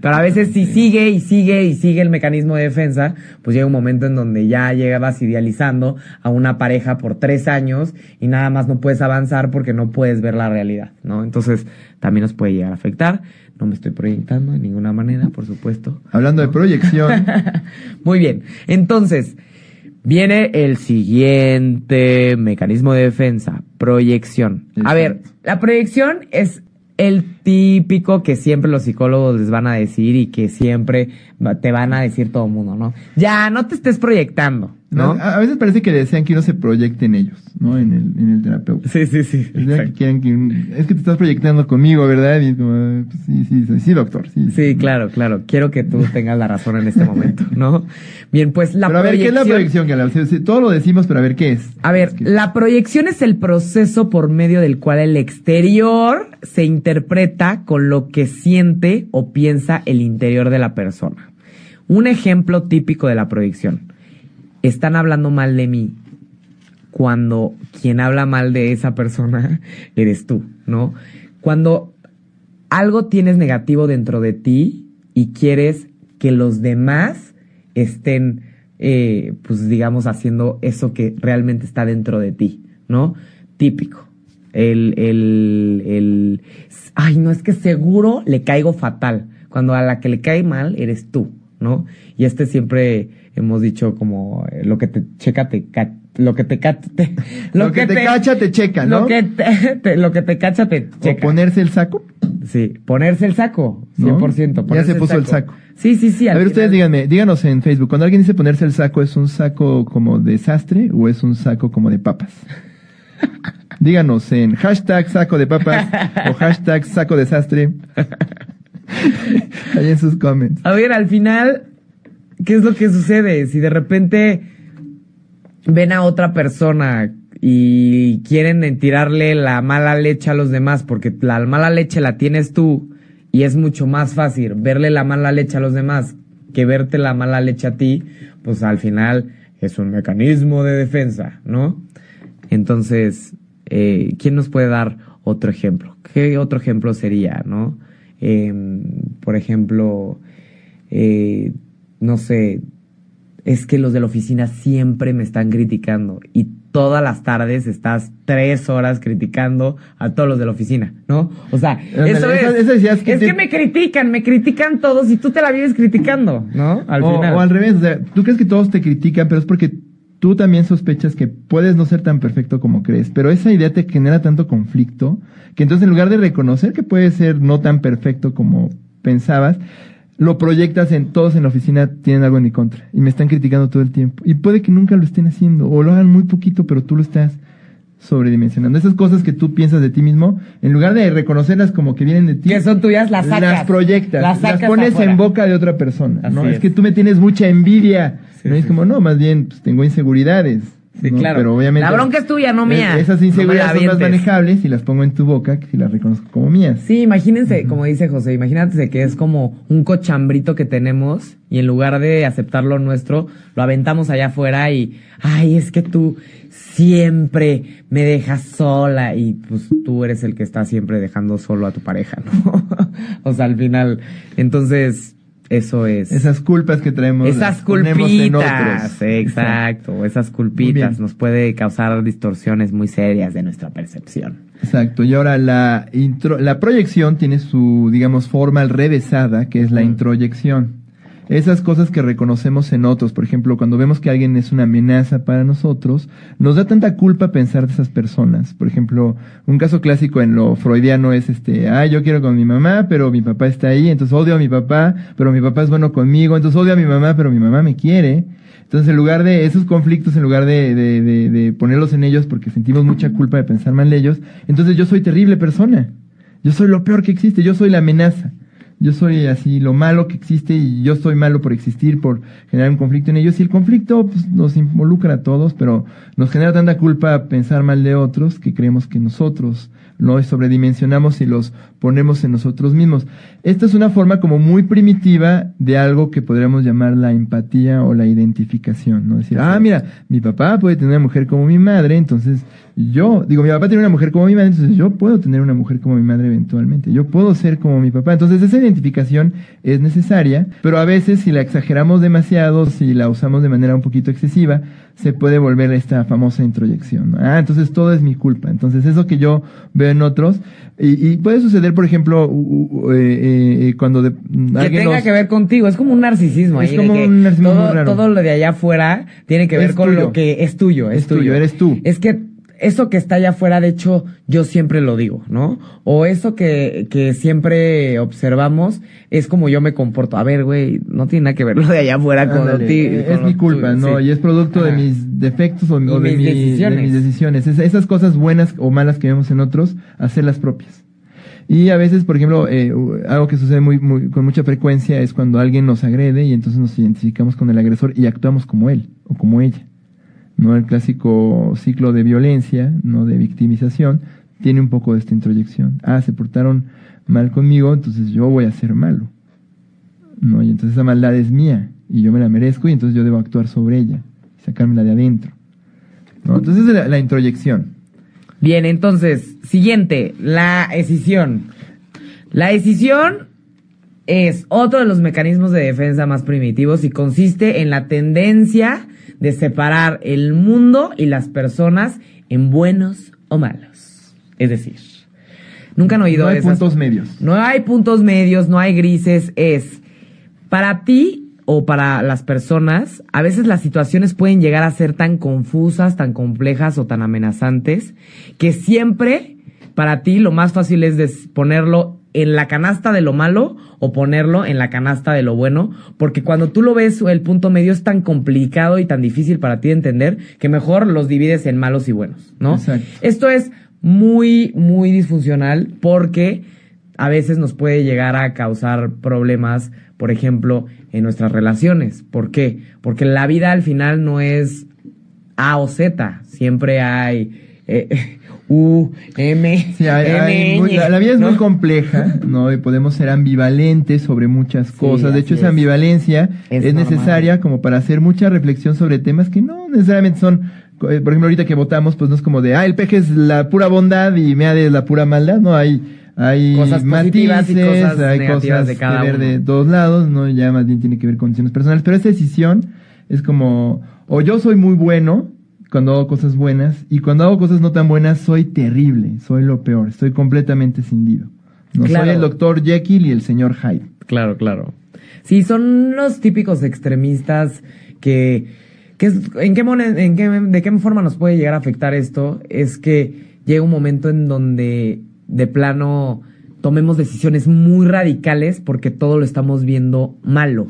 Pero a veces si sigue y sigue y sigue el mecanismo de defensa, pues llega un momento en donde ya llegabas idealizando a una pareja por tres años y nada más no puedes avanzar porque no puedes ver la realidad, ¿no? Entonces también nos puede llegar a afectar. No me estoy proyectando de ninguna manera, por supuesto. Hablando de proyección, Muy bien. Entonces, viene el siguiente mecanismo de defensa, proyección. A ver, la proyección es el típico que siempre los psicólogos les van a decir y que siempre te van a decir todo el mundo, ¿no? Ya, no te estés proyectando, ¿no? a, veces parece que desean que uno se proyecte en ellos, ¿no? En el, en el terapeuta. Sí, sí, sí. Es que exacto. quieren que es que te estás proyectando conmigo, ¿verdad? Y como, eh, pues, sí, sí, sí, sí, doctor, sí. Sí, claro, claro. Quiero que tú tengas la razón en este momento, ¿no? Bien, pues la pero a ver, ¿qué es la proyección- proyección? O sea, todo lo decimos, pero a ver, ¿qué es? A ver, Es que- la proyección es el proceso por medio del cual el exterior se interpreta con lo que siente o piensa el interior de la persona. Un ejemplo típico de la proyección. Están hablando mal de mí cuando quien habla mal de esa persona eres tú, ¿no? Cuando algo tienes negativo dentro de ti y quieres que los demás estén, eh, pues digamos, haciendo eso que realmente está dentro de ti, ¿no? Típico. El, el, el, ay, no es que seguro le caigo fatal. Cuando a la que le cae mal eres tú, ¿no? Y este siempre hemos dicho como eh, lo que te checa te ca- lo que te, te- Lo que te cacha, te checa, ¿no? Lo que te, te- lo que te cacha te o checa. ponerse el saco. Sí, ponerse el saco, ¿No? 100%. Ya ponerse se puso el saco. Sí, sí, sí. a ver, ustedes díganme, díganos en Facebook, cuando alguien dice ponerse el saco, ¿es un saco como de sastre o es un saco como de papas? Díganos en hashtag saco de papas o hashtag saco de sastre. Ahí en sus comments. A ver, al final, ¿qué es lo que sucede? Si de repente ven a otra persona y quieren tirarle la mala leche a los demás, porque la mala leche la tienes tú y es mucho más fácil verle la mala leche a los demás que verte la mala leche a ti, pues al final es un mecanismo de defensa, ¿no? Entonces, eh, ¿quién nos puede dar otro ejemplo? ¿Qué otro ejemplo sería, no? Em, por ejemplo, eh, no sé, es que los de la oficina siempre me están criticando y todas las tardes estás tres horas criticando a todos los de la oficina, ¿no? O sea, eso es. que es te- que me critican, me critican todos y tú te la vives criticando, ¿no? Al o, final. o al revés, o sea, tú crees que todos te critican, pero es porque tú también sospechas que puedes no ser tan perfecto como crees, pero esa idea te genera tanto conflicto que entonces en lugar de reconocer que puedes ser no tan perfecto como pensabas, lo proyectas en todos en la oficina tienen algo en mi contra y me están criticando todo el tiempo. Y puede que nunca lo estén haciendo o lo hagan muy poquito, pero tú lo estás sobredimensionando. Esas cosas que tú piensas de ti mismo, en lugar de reconocerlas como que vienen de ti, que son tuyas, las sacas. Las proyectas, las, las sacas pones afuera. en boca de otra persona. ¿no? Es. es. que tú me tienes mucha envidia. Sí, ¿no? Es como, no, más bien pues, tengo inseguridades. Sí, ¿no? claro. Pero obviamente. La bronca es tuya, no mía. Esas No me inseguridades la son más manejables y las pongo en tu boca que si las reconozco como mías. Sí, imagínense, como dice José, imagínate que es como un cochambrito que tenemos y en lugar de aceptar lo nuestro, lo aventamos allá afuera y, ay, es que tú siempre me dejas sola y pues tú eres el que está siempre dejando solo a tu pareja, ¿no? o sea, al final, entonces, eso es... Esas culpas que traemos. Esas en otros. culpitas, exacto, esas culpitas nos puede causar distorsiones muy serias de nuestra percepción. Exacto. Y ahora la intro, la proyección tiene su, digamos, forma al revésada, que es la Mm. introyección. Esas cosas que reconocemos en otros, por ejemplo, cuando vemos que alguien es una amenaza para nosotros, nos da tanta culpa pensar de esas personas. Por ejemplo, un caso clásico en lo freudiano es este, ah, yo quiero con mi mamá, pero mi papá está ahí, entonces odio a mi papá, pero mi papá es bueno conmigo, entonces odio a mi mamá, pero mi mamá me quiere. Entonces, en lugar de esos conflictos, en lugar de, de, de, de ponerlos en ellos porque sentimos mucha culpa de pensar mal de ellos, entonces yo soy terrible persona. Yo soy lo peor que existe, yo soy la amenaza. Yo soy así lo malo que existe y yo soy malo por existir, por generar un conflicto en ellos. Y el conflicto pues, nos involucra a todos, pero nos genera tanta culpa pensar mal de otros que creemos que nosotros lo sobredimensionamos y los ponemos en nosotros mismos. Esta es una forma como muy primitiva de algo que podríamos llamar la empatía o la identificación, ¿no? Decir, ah, mira, mi papá puede tener una mujer como mi madre, entonces yo, digo, mi papá tiene una mujer como mi madre, entonces yo puedo tener una mujer como mi madre eventualmente, yo puedo ser como mi papá. Entonces esa identificación es necesaria, pero a veces si la exageramos demasiado, si la usamos de manera un poquito excesiva, se puede volver esta famosa introyección. Ah, entonces todo es mi culpa. Entonces eso que yo veo en otros, y, y puede suceder, por ejemplo, u- u- eh, eh, cuando de, que tenga que ver contigo. Es como un narcisismo. Es ahí, como un narcisismo todo, muy raro. todo lo de allá afuera tiene que ver Es con tuyo. lo que es tuyo. Es, Es tuyo, eres tú. Es que eso que está allá afuera, de hecho, yo siempre lo digo, ¿no? O eso que, que siempre observamos es como yo me comporto. A ver, güey, no tiene nada que ver lo de allá afuera con lo ti- es mi culpa, ¿no? sí. Y es producto de mis defectos o, o de, mis mi- de decisiones. mis decisiones. Es- esas cosas buenas o malas que vemos en otros, hacerlas propias. Y a veces, por ejemplo, eh, algo que sucede muy, muy, con mucha frecuencia es cuando alguien nos agrede y entonces nos identificamos con el agresor y actuamos como él o como ella. ¿No? El clásico ciclo de violencia, no de victimización, tiene un poco de esta introyección. Ah, se portaron mal conmigo, entonces yo voy a ser malo. ¿no? Y entonces esa maldad es mía y yo me la merezco y entonces yo debo actuar sobre ella, sacármela de adentro. ¿no? Entonces es la, la introyección. Bien, entonces, siguiente, la escisión. La escisión es otro de los mecanismos de defensa más primitivos y consiste en la tendencia de separar el mundo y las personas en buenos o malos. Es decir, nunca han oído No hay esas- puntos medios. No hay puntos medios, no hay grises, es para ti o para las personas, a veces las situaciones pueden llegar a ser tan confusas, tan complejas o tan amenazantes, que siempre para ti lo más fácil es ponerlo en la canasta de lo malo o ponerlo en la canasta de lo bueno, porque cuando tú lo ves, el punto medio es tan complicado y tan difícil para ti de entender que mejor los divides en malos y buenos, ¿no? Exacto. Esto es muy, muy disfuncional porque a veces nos puede llegar a causar problemas, por ejemplo, en nuestras relaciones. ¿Por qué? Porque la vida al final no es A o Z, siempre hay eh, U, M, Sí, hay- M, hay muy- ñ, la, la vida es ¿no? muy compleja, ¿no? Y podemos ser ambivalentes sobre muchas cosas. de hecho, esa es. ambivalencia Es necesaria como para hacer mucha reflexión sobre temas que no necesariamente son, eh, por ejemplo, ahorita que votamos, pues no es como de, ah, el peje es la pura bondad y Meade es la pura maldad, no hay, hay Cosas positivas y matices, cosas hay cosas de cada que ver uno. de todos lados, no, ya más bien tiene que ver con decisiones personales, pero esa decisión es como, o yo soy muy bueno, cuando hago cosas buenas y cuando hago cosas no tan buenas soy terrible, soy lo peor, estoy completamente cindido. No Claro. soy el doctor Jekyll y el señor Hyde. Claro, claro. Sí, son los típicos extremistas que, que es- ¿en qué, en qué, de qué forma nos puede llegar a afectar esto? Es que llega un momento en donde de plano tomemos decisiones muy radicales porque todo lo estamos viendo malo.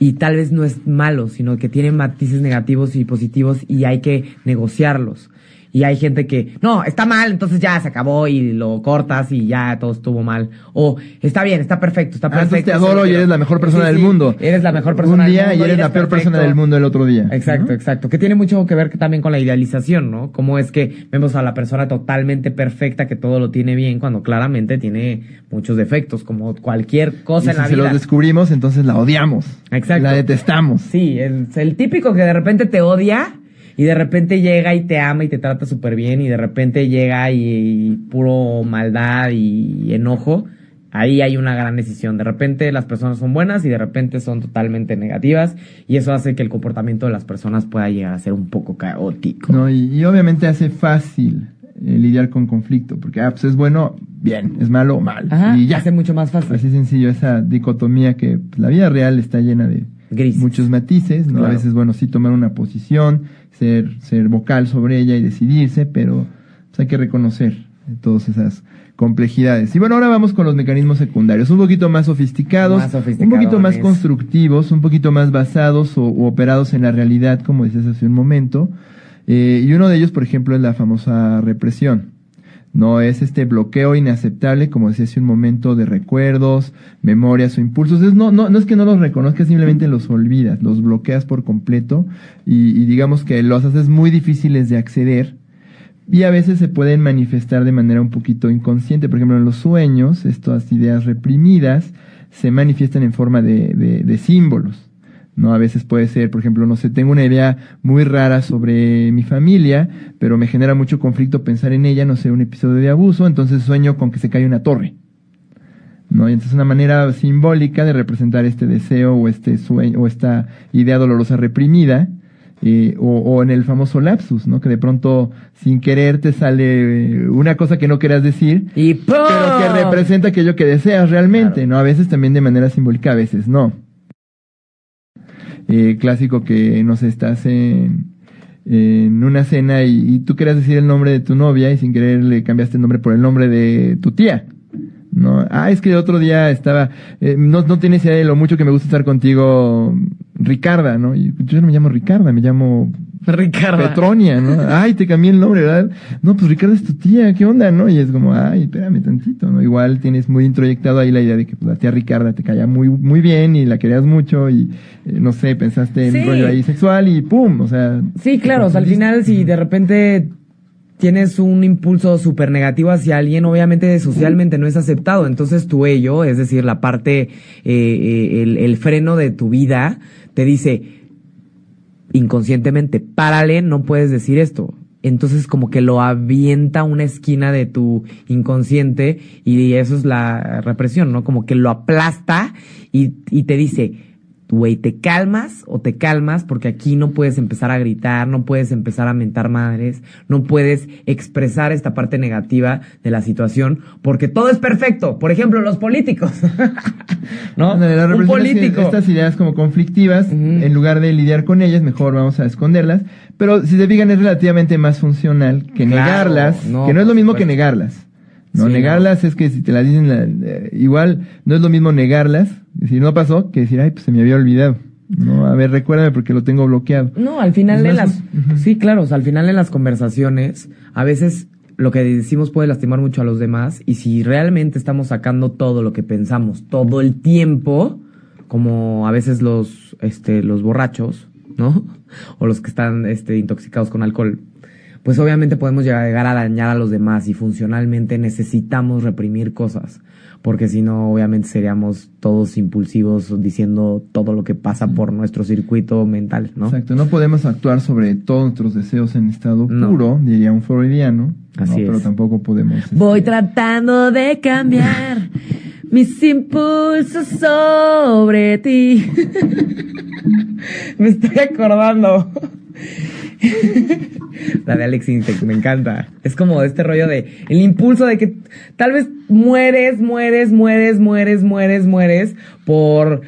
Y tal vez no es malo, sino que tiene matices negativos y positivos y hay que negociarlos. Y hay gente que, no, está mal, entonces ya se acabó y lo cortas y ya todo estuvo mal. O está bien, está perfecto, está Ah, entonces perfecto. te adoro y eres la mejor persona Sí, del sí, mundo. Eres la mejor persona Un del día mundo. y eres la peor persona del mundo el otro día. Exacto, ¿no? exacto. Que tiene mucho que ver también con la idealización, ¿no? Cómo es que vemos a la persona totalmente perfecta, que todo lo tiene bien, cuando claramente tiene muchos defectos, como cualquier Y cosa si en la vida. los descubrimos, entonces la odiamos. Exacto. La detestamos. Sí, el, el típico que de repente te odia y de repente llega y te ama y te trata súper bien y de repente llega y, y puro maldad y enojo. Ahí hay una gran decisión. De repente las personas son buenas y de repente son totalmente negativas y eso hace que el comportamiento de las personas pueda llegar a ser un poco caótico. ¿no? Y, y obviamente hace fácil eh, lidiar con conflicto, porque ah, pues es bueno, bien, es malo, mal. Ajá, y ya. hace mucho más fácil. Así sencillo, esa dicotomía que pues, la vida real está llena de Grises. muchos matices, ¿no? A veces, bueno, sí tomar una posición, ser, ser vocal sobre ella y decidirse, pero pues, hay que reconocer todas esas complejidades. Y bueno, ahora vamos con los mecanismos secundarios, un poquito más sofisticados, Más un poquito más constructivos, un poquito más basados o, o operados en la realidad, como decías hace un momento. Eh, y uno de ellos, por ejemplo, es la famosa represión. No es este bloqueo inaceptable, como decía hace un momento, de recuerdos, memorias o impulsos. No, no, no es que no los reconozcas, simplemente los olvidas, los bloqueas por completo y, y digamos que los haces muy difíciles de acceder y a veces se pueden manifestar de manera un poquito inconsciente. Por ejemplo, en los sueños, estas ideas reprimidas se manifiestan en forma de, de, de símbolos. ¿No? A veces puede ser, por ejemplo, no sé, tengo una idea muy rara sobre mi familia, pero me genera mucho conflicto pensar en ella, no sé, un episodio de abuso, entonces sueño con que se cae una torre. ¿no? Y entonces es una manera simbólica de representar este deseo o este sueño o esta idea dolorosa reprimida. eh, o, o en el famoso lapsus, ¿no? Que de pronto, sin querer, te sale eh, una cosa que no querías decir, Y ¡pum! pero que representa aquello que deseas realmente, Claro. ¿no? A veces también de manera simbólica, a veces no. Eh, clásico que, no sé, estás en, en una cena y, y tú querías decir el nombre de tu novia y sin querer le cambiaste el nombre por el nombre de tu tía. No, ah, es que el otro día estaba, eh, no, no tienes idea de lo mucho que me gusta estar contigo, Ricarda, ¿no? Y yo no me llamo Ricarda, me llamo Ricardo. Petronia, ¿no? Ay, te cambié el nombre, ¿verdad? No, pues Ricardo es tu tía, ¿qué onda, no? Y es como, ay, espérame tantito, ¿no? Igual tienes muy introyectado ahí la idea de que pues, la tía Ricarda te caía muy, muy bien y la querías mucho y, eh, no sé, pensaste en Sí. un rollo ahí sexual y pum, o sea. Sí, claro, o sea, al final si de repente tienes un impulso súper negativo hacia alguien, obviamente socialmente no es aceptado. Entonces tu ello, es decir, la parte, eh, eh, el, el freno de tu vida, te dice inconscientemente, párale, no puedes decir esto. Entonces como que lo avienta una esquina de tu inconsciente y eso es la represión, ¿no? Como que lo aplasta y, y te dice, güey, ¿te calmas o te calmas? Porque aquí no puedes empezar a gritar, no puedes empezar a mentar madres, no puedes expresar esta parte negativa de la situación, porque todo es perfecto. Por ejemplo, los políticos. ¿No? La Un es que. Estas ideas como conflictivas, en lugar de lidiar con ellas, mejor vamos a esconderlas. Pero si se fijan, es relativamente más funcional que Claro, negarlas, no, que no es lo mismo que negarlas. No, Sí, negarlas es que si te las dicen, la- eh, igual no es lo mismo negarlas, decir no pasó, que decir, ay, pues se me había olvidado. No, a ver, recuérdame porque lo tengo bloqueado. No, al final de las... Sí, claro, o sea, al final en las conversaciones, a veces lo que decimos puede lastimar mucho a los demás y si realmente estamos sacando todo lo que pensamos todo el tiempo, como a veces los, este, los borrachos, ¿no? O los que están, este, intoxicados con alcohol, pues obviamente podemos llegar a dañar a los demás y funcionalmente necesitamos reprimir cosas, porque si no, obviamente seríamos todos impulsivos diciendo todo lo que pasa por nuestro circuito mental, ¿no? Exacto, no podemos actuar sobre todos nuestros deseos en estado No. puro, diría un freudiano. Así no, Pero es. tampoco podemos. este, Voy tratando de cambiar mis impulsos sobre ti. Me estoy acordando. La de Alex Intec, me encanta. Es como este rollo de el impulso de que tal vez mueres, mueres, mueres, mueres, mueres, mueres por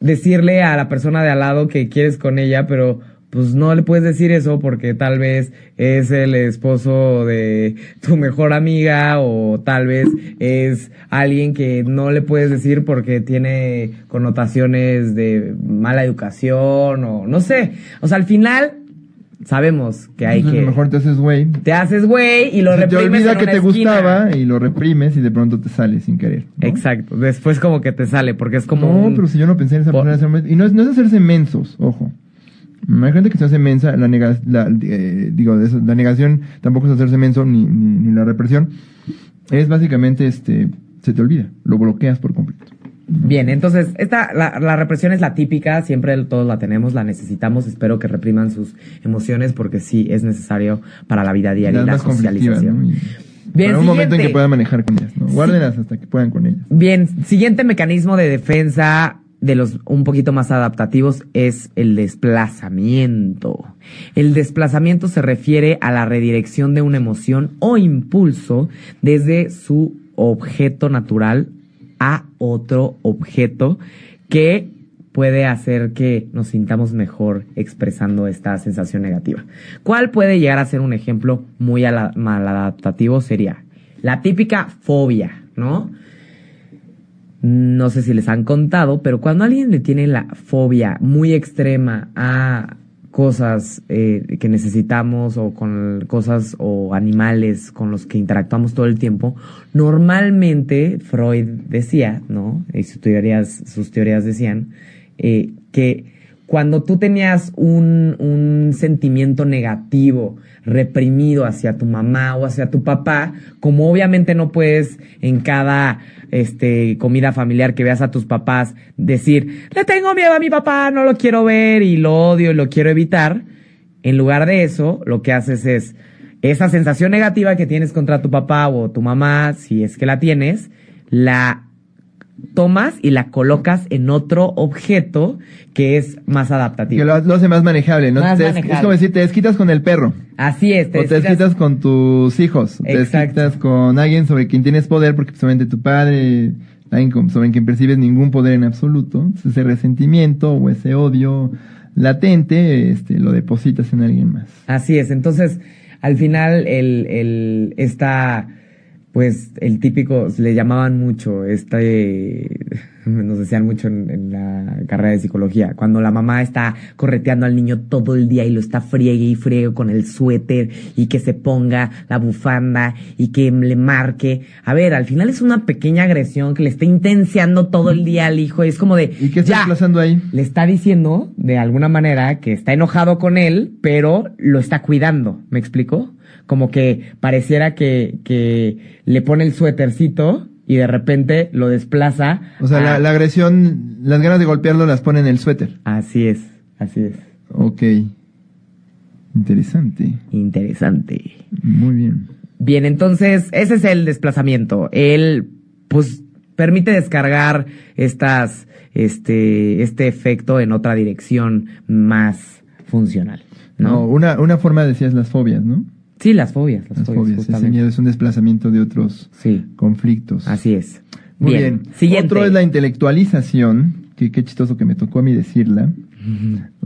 decirle a la persona de al lado que quieres con ella, pero pues no le puedes decir eso porque tal vez es el esposo de tu mejor amiga o tal vez es alguien que no le puedes decir porque tiene connotaciones de mala educación o no sé. O sea, al final sabemos que hay Entonces, que... a lo mejor te haces güey. Te haces güey y lo Se te reprimes olvida en que una te esquina. gustaba y lo reprimes y de pronto te sale sin querer. ¿no? Exacto. Después como que te sale porque es como... No, un- pero si yo no pensé en esa Po- persona. Y no es, no es hacerse mensos, ojo. Hay gente que se hace mensa, la, nega, la, eh, digo, la negación tampoco es hacerse menso ni, ni, ni la represión. Es básicamente, este, se te olvida, lo bloqueas por completo. Bien, entonces, esta, la, la represión es la típica, siempre todos la tenemos, la necesitamos, espero que repriman sus emociones porque sí es necesario para la vida diaria y la socialización. ¿no? Y Bien, para un momento en que puedan manejar con ellas, ¿no? Guárdenlas hasta que puedan con ellas. Bien, siguiente mecanismo de defensa de los un poquito más adaptativos es el desplazamiento. El desplazamiento se refiere a la redirección de una emoción o impulso desde su objeto natural a otro objeto que puede hacer que nos sintamos mejor expresando esta sensación negativa. ¿Cuál puede llegar a ser un ejemplo muy ala- maladaptativo? Sería la típica fobia, ¿no? No sé si les han contado, pero cuando alguien le tiene la fobia muy extrema a cosas eh, que necesitamos o con cosas o animales con los que interactuamos todo el tiempo, normalmente Freud decía, ¿no? Y sus teorías, sus teorías decían eh, que cuando tú tenías un, un sentimiento negativo, reprimido hacia tu mamá o hacia tu papá, como obviamente no puedes en cada este comida familiar que veas a tus papás decir, le tengo miedo a mi papá, no lo quiero ver y lo odio y lo quiero evitar, en lugar de eso, lo que haces es esa sensación negativa que tienes contra tu papá o tu mamá, si es que la tienes, la tomas y la colocas en otro objeto que es más adaptativo. Que lo, lo hace más manejable, ¿no? Más Te des- manejable. Es como decir, te desquitas con el perro. Así es, o te desquitas- desquitas con tus hijos. Te Exacto. desquitas con alguien sobre quien tienes poder, porque solamente tu padre, alguien sobre quien percibes ningún poder en absoluto. Entonces, ese resentimiento o ese odio latente, este, lo depositas en alguien más. Así es, entonces al final el, el esta pues el típico le llamaban mucho este nos decían mucho en, en la carrera de psicología cuando la mamá está correteando al niño todo el día y lo está friegue y friegue con el suéter y que se ponga la bufanda y que le marque a ver al final es una pequeña agresión que le está intensiando todo el día al hijo y es como de ¿Y qué está desplazando ahí? le está diciendo de alguna manera que está enojado con él, pero lo está cuidando. ¿Me explico? Como que pareciera que, que le pone el suétercito y de repente lo desplaza. O sea, a- la, la agresión, las ganas de golpearlo las pone en el suéter. Así es, así es. Ok. Interesante. Interesante. Muy bien. Bien, entonces ese es el desplazamiento. Él, pues, permite descargar estas, este, este efecto en otra dirección más funcional, No, ¿no? una, una forma decías las fobias, ¿no? Sí, las fobias, las, Las fobias, fobias. Ese miedo es un desplazamiento de otros Sí, conflictos. así es. Muy bien. Siguiente. Otro es la intelectualización, que qué chistoso que me tocó a mí decirla,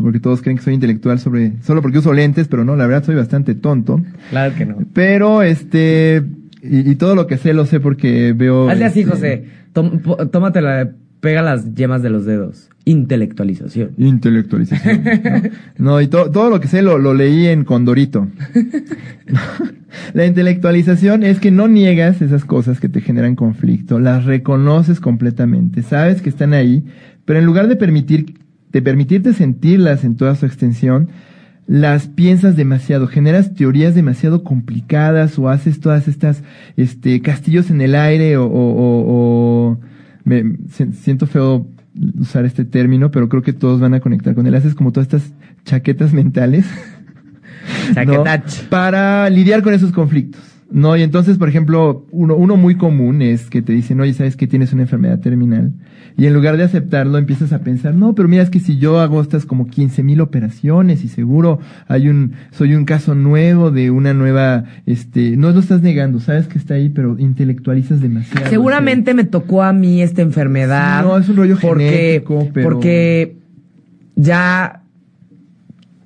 porque todos creen que soy intelectual sobre solo porque uso lentes, pero no, la verdad soy bastante tonto. Claro que no. Pero este y, y todo lo que sé lo sé porque veo Hazle así, este, José. Tom- tómatela, pega las yemas de los dedos. Intelectualización. Intelectualización. No, No, y to- todo lo que sé lo, lo leí en Condorito. La intelectualización es que no niegas esas cosas que te generan conflicto, las reconoces completamente, sabes que están ahí, pero en lugar de permitir, de permitirte sentirlas en toda su extensión, las piensas demasiado, generas teorías demasiado complicadas o haces todas estas este, castillos en el aire o, o- o- o- me si- siento feo usar este término, pero creo que todos van a conectar con él. Haces como todas estas chaquetas mentales. Para lidiar con esos conflictos. No, y entonces, por ejemplo, uno, uno muy común es que te dicen, oye, sabes que tienes una enfermedad terminal. Y en lugar de aceptarlo, empiezas a pensar, no, pero mira, es que si yo hago estas como 15 mil operaciones y seguro hay un, soy un caso nuevo de una nueva, este, no lo estás negando, sabes que está ahí, pero intelectualizas demasiado. Seguramente me tocó a mí esta enfermedad. Sí, no, es un rollo porque, genético, pero- Porque ya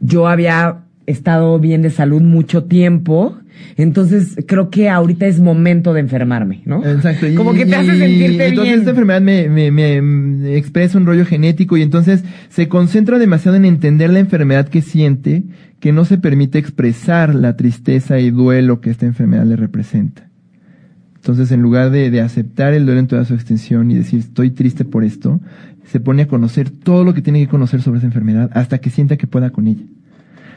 yo había estado bien de salud mucho tiempo. Entonces, creo que ahorita es momento de enfermarme, ¿no? Exacto. y- Como que te hace sentirte entonces bien. esta enfermedad me, me, me, me expresa un rollo genético y entonces se concentra demasiado en entender la enfermedad que siente que no se permite expresar la tristeza y duelo que esta enfermedad le representa. Entonces, en lugar de, de aceptar el duelo en toda su extensión y decir estoy triste por esto, se pone a conocer todo lo que tiene que conocer sobre esa enfermedad hasta que sienta que pueda con ella.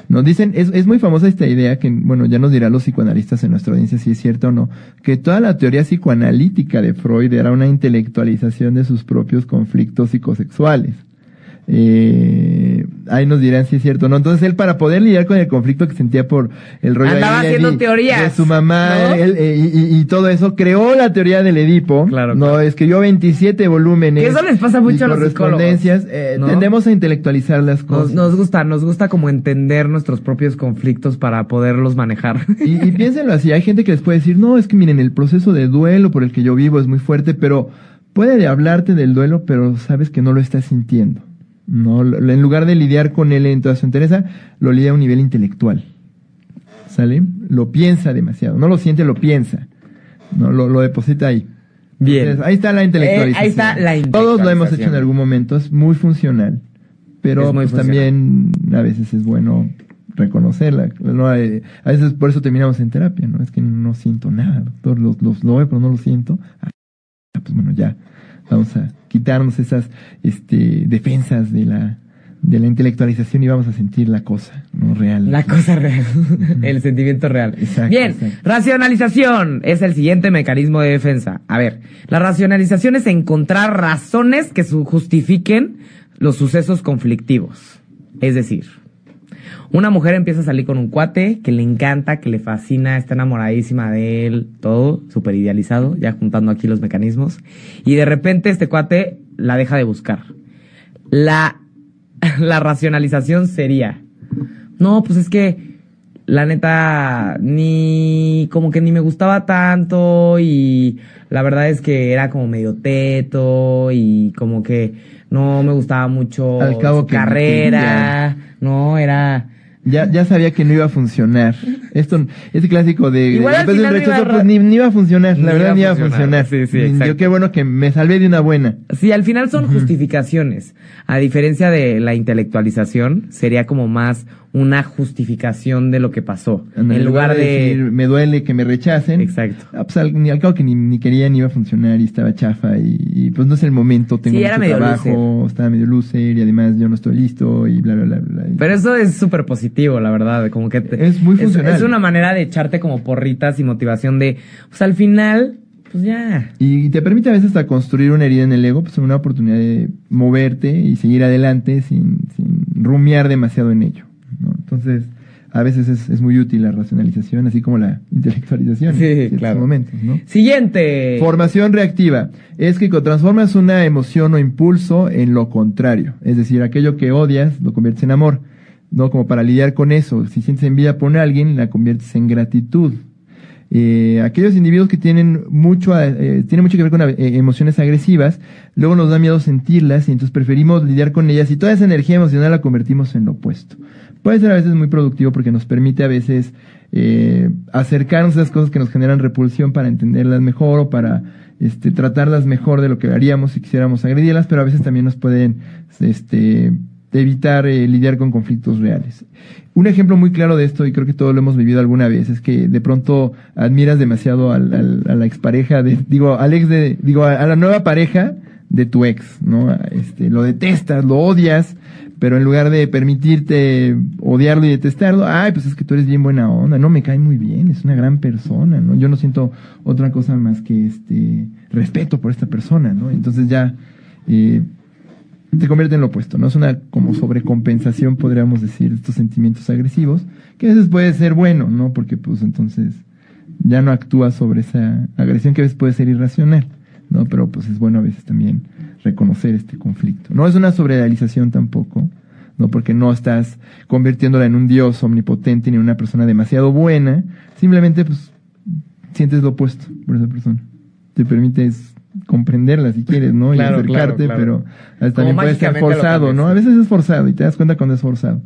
Nos dicen, es, es muy famosa esta idea que, bueno, ya nos dirán los psicoanalistas en nuestra audiencia si es cierto o no, que toda la teoría psicoanalítica de Freud era una intelectualización de sus propios conflictos psicosexuales. Eh, ahí nos dirán si es cierto o no. Entonces él para poder lidiar con el conflicto que sentía por el rollo Andaba de haciendo Lady, teorías, de su mamá ¿no? él, eh, y, y- y todo eso, creó la teoría del Edipo. Claro, No, claro. escribió 27 volúmenes. Que eso les pasa mucho a los correspondencias. Eh, ¿no? Tendemos a intelectualizar las Nos, cosas. nos gusta, nos gusta como entender nuestros propios conflictos para poderlos manejar. Y, y piénsenlo así, hay gente que les puede decir, no, es que miren, el proceso de duelo por el que yo vivo es muy fuerte, pero puede de hablarte del duelo, pero sabes que no lo estás sintiendo. No, en lugar de lidiar con él en toda su entereza, lo lidia a un nivel intelectual. ¿Sale? Lo piensa demasiado, no lo siente, lo piensa. No, lo, lo deposita ahí. Bien. Entonces, ahí está la intelectualización. Eh, ahí está la Todos lo hemos hecho en intelectualización. algún momento, es muy funcional. Pero muy pues, funcional. también a veces es bueno reconocerla. No, eh, a veces por eso terminamos en terapia, ¿no? Es que no siento nada, doctor, lo, lo, lo veo, pero no lo siento. Ah, pues bueno, ya, vamos a quitarnos esas este, defensas de la, de la intelectualización y vamos a sentir la cosa, ¿no? Real. La cosa real, el sentimiento real. Exacto, Bien, exacto. racionalización es el siguiente mecanismo de defensa. A ver, la racionalización es encontrar razones que justifiquen los sucesos conflictivos. Es decir, una mujer empieza a salir con un cuate que le encanta, que le fascina, está enamoradísima de él, todo súper idealizado, ya juntando aquí los mecanismos. Y de repente este cuate la deja de buscar. La, la racionalización sería, no, pues es que la neta ni como que ni me gustaba tanto y la verdad es que era como medio teto y como que no me gustaba mucho Al cabo su que carrera, no era Ya, ya sabía que no iba a funcionar. Esto, este clásico de Igual al después de un final no iba rechazo, a- pues ni, ni iba a funcionar. La Ni verdad, iba a ni iba a funcionar. funcionar. Sí, sí, Ni- exacto. Yo qué bueno que me salvé de una buena. Sí, al final son justificaciones. A diferencia de la intelectualización, sería como más una justificación de lo que pasó. En lugar de... decir, me duele que me rechacen. Exacto. Ah, pues al, ni al cabo que ni, ni quería ni iba a funcionar y estaba chafa y, y, pues no es el momento, tengo Sí, era mucho medio trabajo, estaba medio loser y además yo no estoy listo y bla bla bla bla. Y- Pero eso es súper positivo, la verdad. Como que te- Es muy funcional. Es, una manera de echarte como porritas y motivación de, pues al final, pues ya. Y te permite a veces hasta construir una herida en el ego, pues una oportunidad de moverte y seguir adelante sin, sin rumiar demasiado en ello. Entonces, a veces es, es muy útil la racionalización, así como la intelectualización Sí, en claro. momentos, ¿no? Siguiente. Formación reactiva. Es que transformas una emoción o impulso en lo contrario. Es decir, aquello que odias lo conviertes en amor. No como para lidiar con eso. Si sientes envidia por alguien, la conviertes en gratitud. Eh, aquellos individuos que tienen mucho, eh, tienen mucho que ver con eh, emociones agresivas, luego nos da miedo sentirlas y entonces preferimos lidiar con ellas y toda esa energía emocional la convertimos en lo opuesto. Puede ser a veces muy productivo porque nos permite a veces eh, acercarnos a esas cosas que nos generan repulsión para entenderlas mejor o para este, tratarlas mejor de lo que haríamos si quisiéramos agredirlas, pero a veces también nos pueden este, evitar eh, lidiar con conflictos reales. Un ejemplo muy claro de esto, y creo que todos lo hemos vivido alguna vez, es que de pronto admiras demasiado al, al- a la expareja de, digo, al ex de, digo, a la nueva pareja de tu ex, ¿no? Este, lo detestas, lo odias, pero en lugar de permitirte odiarlo y detestarlo, ay, pues es que tú eres bien buena onda, no, me cae muy bien, es una gran persona, ¿no? Yo no siento otra cosa más que este respeto por esta persona, ¿no? Entonces ya, eh, te convierte en lo opuesto, ¿no? Es una como sobrecompensación, podríamos decir, de estos sentimientos agresivos, que a veces puede ser bueno, ¿no? Porque pues entonces ya no actúas sobre esa agresión que a veces puede ser irracional, ¿no? Pero pues es bueno a veces también reconocer este conflicto. No es una sobrerealización tampoco, ¿no? Porque no estás convirtiéndola en un dios omnipotente ni en una persona demasiado buena, simplemente pues sientes lo opuesto por esa persona. Te permites comprenderla si quieres, ¿no? Claro, y acercarte, claro, claro. pero también puede ser forzado, ¿no? A veces es forzado y te das cuenta cuando es forzado.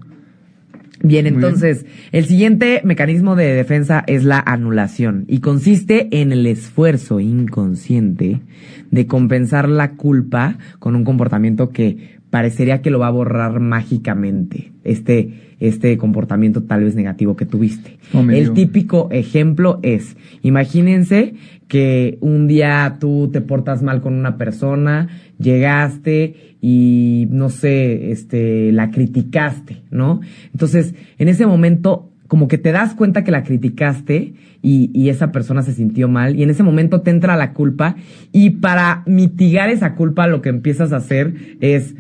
Bien, entonces, el siguiente mecanismo de defensa es la anulación y consiste en el esfuerzo inconsciente de compensar la culpa con un comportamiento que parecería que lo va a borrar mágicamente. Este, este comportamiento tal vez negativo que tuviste. Oh, el típico ejemplo es, imagínense que un día tú te portas mal con una persona, llegaste y no sé, este, la criticaste, ¿no? Entonces, en ese momento, como que te das cuenta que la criticaste y, y esa persona se sintió mal y en ese momento te entra la culpa y para mitigar esa culpa lo que empiezas a hacer es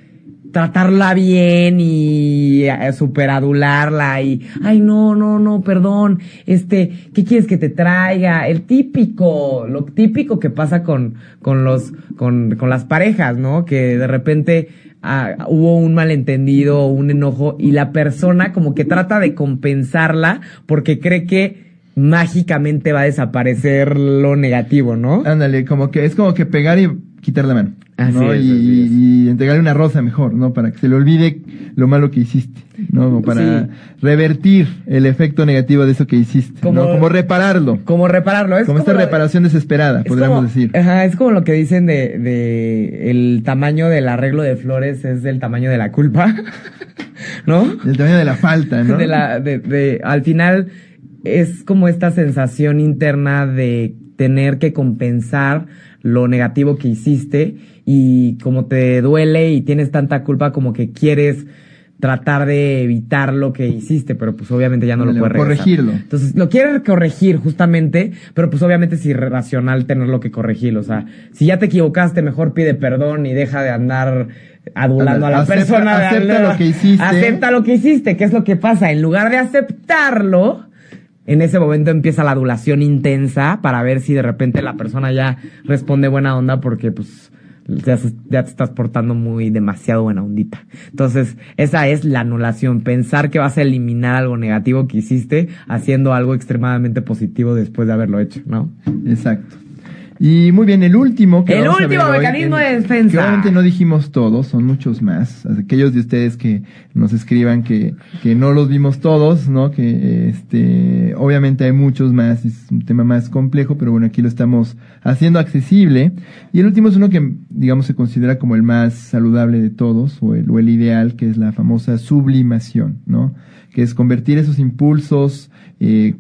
tratarla bien y eh, superadularla y ay no no no perdón este qué quieres que te traiga el típico lo típico que pasa con con los con, con las parejas no que de repente ah, hubo un malentendido un enojo y la persona como que trata de compensarla porque cree que mágicamente va a desaparecer lo negativo no Ándale, como que es como que pegar y quitar la mano. Así ¿no? es, y, así es. y entregarle una rosa mejor, ¿no? Para que se le olvide lo malo que hiciste, ¿no? Para Sí. revertir el efecto negativo de eso que hiciste, Como- ¿no? Como repararlo. como repararlo es Como esta lo- reparación desesperada, Es podríamos como- decir. Ajá, es como lo que dicen de, de el tamaño del arreglo de flores es el tamaño de la culpa, ¿no? El tamaño de la falta, ¿no? De la, de, de, al final es como esta sensación interna de tener que compensar lo negativo que hiciste y como te duele y tienes tanta culpa como que quieres tratar de evitar lo que hiciste, pero pues obviamente ya no lo puedes regresar. corregirlo. Entonces, lo quieres corregir justamente, pero pues obviamente es irracional tenerlo que corregir. O sea, si ya te equivocaste, mejor pide perdón y deja de andar adulando a la Acepta- persona. acepta lo que hiciste. Acepta lo que hiciste. ¿Qué es lo que pasa? En lugar de aceptarlo, en ese momento empieza la adulación intensa para ver si de repente la persona ya responde buena onda porque pues ya, ya te estás portando muy demasiado buena ondita. Entonces, esa es la anulación, pensar que vas a eliminar algo negativo que hiciste haciendo algo extremadamente positivo después de haberlo hecho, ¿no? Exacto. Y muy bien, el último que El vamos a último hoy, mecanismo de defensa. Que obviamente no dijimos todos, son muchos más. Aquellos de ustedes que nos escriban que, que no los vimos todos, ¿no? Que este, obviamente hay muchos más, es un tema más complejo, pero bueno, aquí lo estamos haciendo accesible. Y el último es uno que, digamos, se considera como el más saludable de todos, o el, o el ideal, que es la famosa sublimación, ¿no? Que es convertir esos impulsos, eh,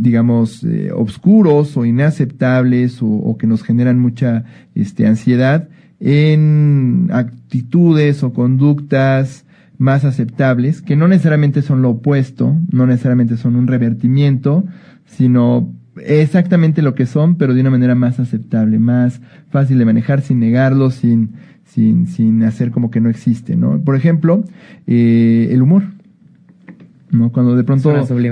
digamos, eh, obscuros o inaceptables o, o que nos generan mucha este, ansiedad en actitudes o conductas más aceptables, que no necesariamente son lo opuesto, no necesariamente son un revertimiento, sino exactamente lo que son, pero de una manera más aceptable, más fácil de manejar sin negarlo, sin, sin, sin hacer como que no existe, ¿no? Por ejemplo, eh, el humor. ¿No? Cuando de pronto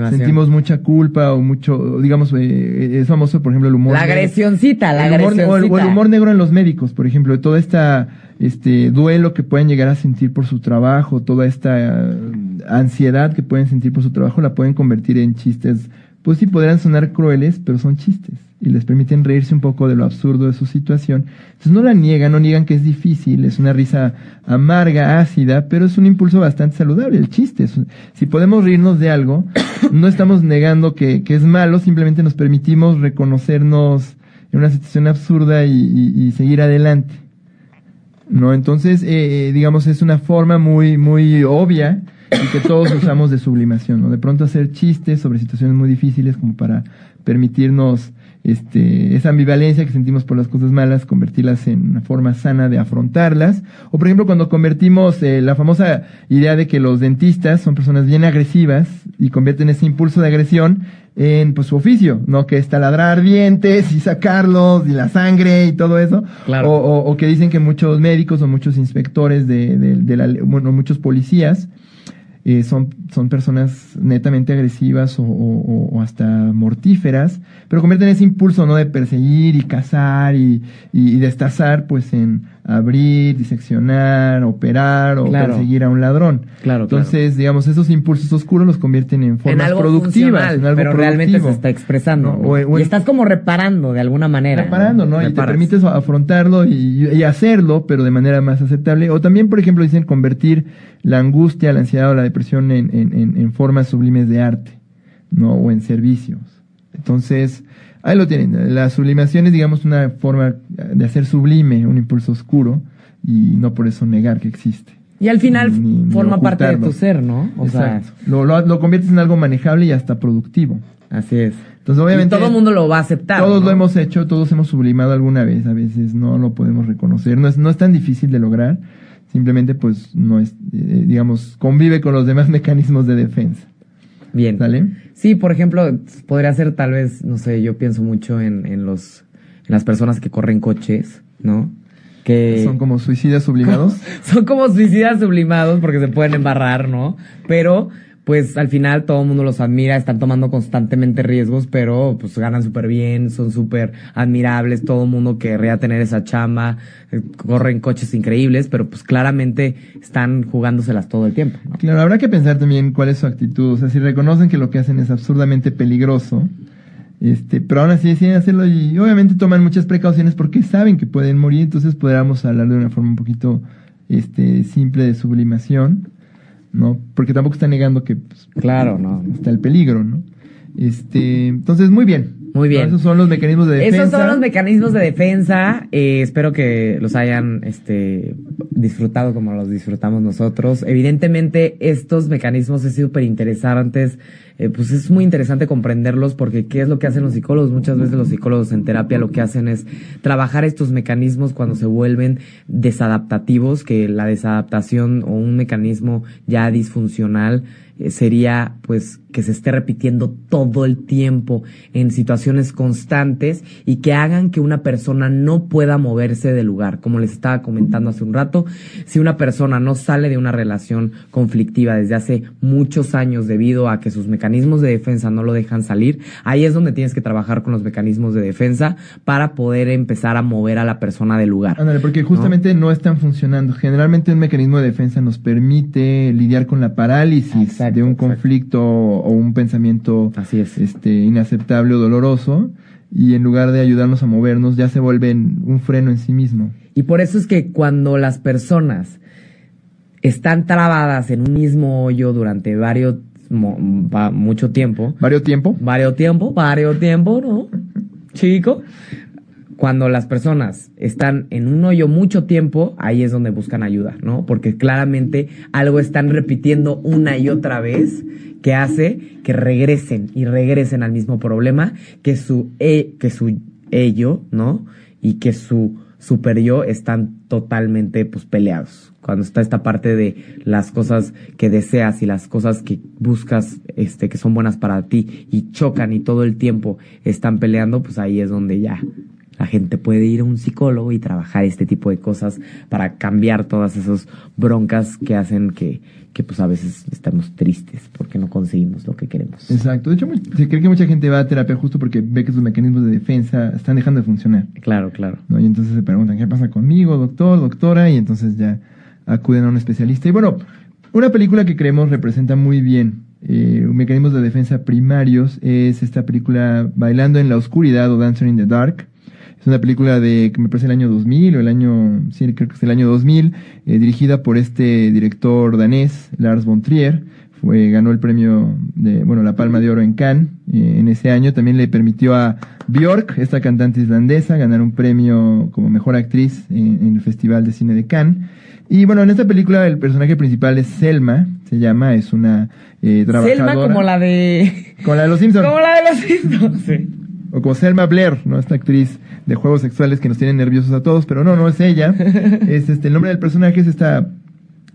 sentimos mucha culpa o mucho, digamos, eh, es famoso, por ejemplo, el humor. La agresioncita, la El humor- o, el, agresioncita. o el humor negro en los médicos, por ejemplo, todo esta este duelo que pueden llegar a sentir por su trabajo, toda esta eh, ansiedad que pueden sentir por su trabajo, la pueden convertir en chistes. Pues sí, podrán sonar crueles, pero son chistes y les permiten reírse un poco de lo absurdo de su situación. Entonces no la niegan, no niegan que es difícil, es una risa amarga, ácida, pero es un impulso bastante saludable, el chiste. Si podemos reírnos de algo, no estamos negando que, que es malo, simplemente nos permitimos reconocernos en una situación absurda y, y- y seguir adelante. ¿No? Entonces, eh, eh, digamos, es una forma muy, muy obvia y que todos usamos de sublimación, ¿no? De pronto hacer chistes sobre situaciones muy difíciles como para permitirnos este, esa ambivalencia que sentimos por las cosas malas, convertirlas en una forma sana de afrontarlas. O por ejemplo, cuando convertimos eh, la famosa idea de que los dentistas son personas bien agresivas y convierten ese impulso de agresión en pues su oficio, ¿no? Que es taladrar dientes y sacarlos y la sangre y todo eso. Claro. O, o- o que dicen que muchos médicos o muchos inspectores de, de- de la, bueno, muchos policías eh, son, son personas netamente agresivas o, o- hasta mortíferas, pero convierten ese impulso, ¿no? De perseguir y cazar y, y, y destazar, pues en abrir, diseccionar, operar o Claro. perseguir a un ladrón. Claro, Entonces, digamos, esos impulsos oscuros los convierten en en formas algo productivas, en algo pero realmente se está expresando. No, ¿no? o- o y estás como reparando de alguna manera. reparando, ¿no? Y te permites afrontarlo y, y hacerlo, pero de manera más aceptable. O también, por ejemplo, dicen convertir la angustia, la ansiedad o la depresión en, en- en- en formas sublimes de arte, ¿no? O en servicios. Entonces, ahí lo tienen. La sublimación es, digamos, una forma de hacer sublime un impulso oscuro y no por eso negar que existe. Y al final Ni- ni forma parte de tu ser, ¿no? O Exacto. Lo, lo, lo conviertes en algo manejable y hasta productivo. sea, así es. Entonces, obviamente. y todo el mundo lo va a aceptar. Todos ¿no? lo hemos hecho, todos hemos sublimado alguna vez, a veces no lo podemos reconocer, no es, no es tan difícil de lograr, simplemente pues no es, eh, digamos, convive con los demás mecanismos de defensa. Bien. ¿Sale? Sí, por ejemplo, podría ser tal vez, no sé, yo pienso mucho en, en los en las personas que corren coches, ¿no? Que Son como suicidas sublimados. son como suicidas sublimados porque se pueden embarrar, ¿no? Pero pues al final todo el mundo los admira, están tomando constantemente riesgos, pero pues ganan súper bien, son súper admirables, todo el mundo querría tener esa chamba, eh, corren coches increíbles, pero pues claramente están jugándoselas todo el tiempo. Claro, habrá que pensar también cuál es su actitud, o sea, si reconocen que lo que hacen es absurdamente peligroso, este, pero aún así deciden hacerlo y obviamente toman muchas precauciones porque saben que pueden morir, entonces podríamos hablar de una forma un poquito este, simple de sublimación, ¿no? Porque tampoco está negando que pues, Claro, no. está el peligro, ¿no? Este, entonces, muy bien. Muy bien. Esos son los mecanismos de defensa. Esos son los mecanismos de defensa. Eh, espero que los hayan este, disfrutado como los disfrutamos nosotros. Evidentemente, estos mecanismos es súper interesantes. Eh, pues es muy interesante comprenderlos porque ¿qué es lo que hacen los psicólogos? Muchas veces los psicólogos en terapia lo que hacen es trabajar estos mecanismos cuando se vuelven desadaptativos, que la desadaptación o un mecanismo ya disfuncional eh, sería pues que se esté repitiendo todo el tiempo en situaciones constantes y que hagan que una persona no pueda moverse del lugar. Como les estaba comentando hace un rato, si una persona no sale de una relación conflictiva desde hace muchos años debido a que sus mecanismos de defensa no lo dejan salir, ahí es donde tienes que trabajar con los mecanismos de defensa para poder empezar a mover a la persona del lugar. Ándale, porque justamente ¿no? están funcionando. Generalmente un mecanismo de defensa nos permite lidiar con la parálisis Exacto, de un exacto. conflicto o un pensamiento Así es. este, inaceptable o doloroso y en lugar de ayudarnos a movernos ya se vuelven un freno en sí mismo. Y por eso es que cuando las personas están trabadas en un mismo hoyo durante varios, mo- va- mucho tiempo, ¿Vario tiempo? varios tiempo, varios tiempo, ¿no? Chico. Cuando las personas están en un hoyo mucho tiempo, ahí es donde buscan ayuda, ¿no? Porque claramente algo están repitiendo una y otra vez que hace que regresen y regresen al mismo problema que su e- que su ello, ¿no? Y que su super yo están totalmente pues peleados. Cuando está esta parte de las cosas que deseas y las cosas que buscas este que son buenas para ti y chocan y todo el tiempo están peleando, pues ahí es donde ya la gente puede ir a un psicólogo y trabajar este tipo de cosas para cambiar todas esas broncas que hacen que, que pues a veces estamos tristes porque no conseguimos lo que queremos. Exacto. De hecho, se cree que mucha gente va a terapia justo porque ve que sus mecanismos de defensa están dejando de funcionar. Claro, claro. ¿no? Y entonces se preguntan, ¿qué pasa conmigo, doctor, doctora? Y entonces ya acuden a un especialista. Y bueno, una película que creemos representa muy bien eh, mecanismos de defensa primarios es esta película Bailando en la Oscuridad o Dancing in the Dark. Es una película de, que me parece el año 2000 o el año, sí, creo que es el año 2000, eh, dirigida por este director danés, Lars von Trier. Fue, ganó el premio de, bueno, la Palma de Oro en Cannes eh, en ese año. También le permitió a Björk, esta cantante islandesa, ganar un premio como mejor actriz en, en el Festival de Cine de Cannes. Y bueno, en esta película el personaje principal es Selma, se llama, es una eh, trabajadora. Selma como la de... Como la de los Simpsons. Como la de los Simpsons. Sí. O como Selma Blair, ¿no? Esta actriz de juegos sexuales que nos tienen nerviosos a todos, pero no, no es ella. es este, el nombre del personaje es esta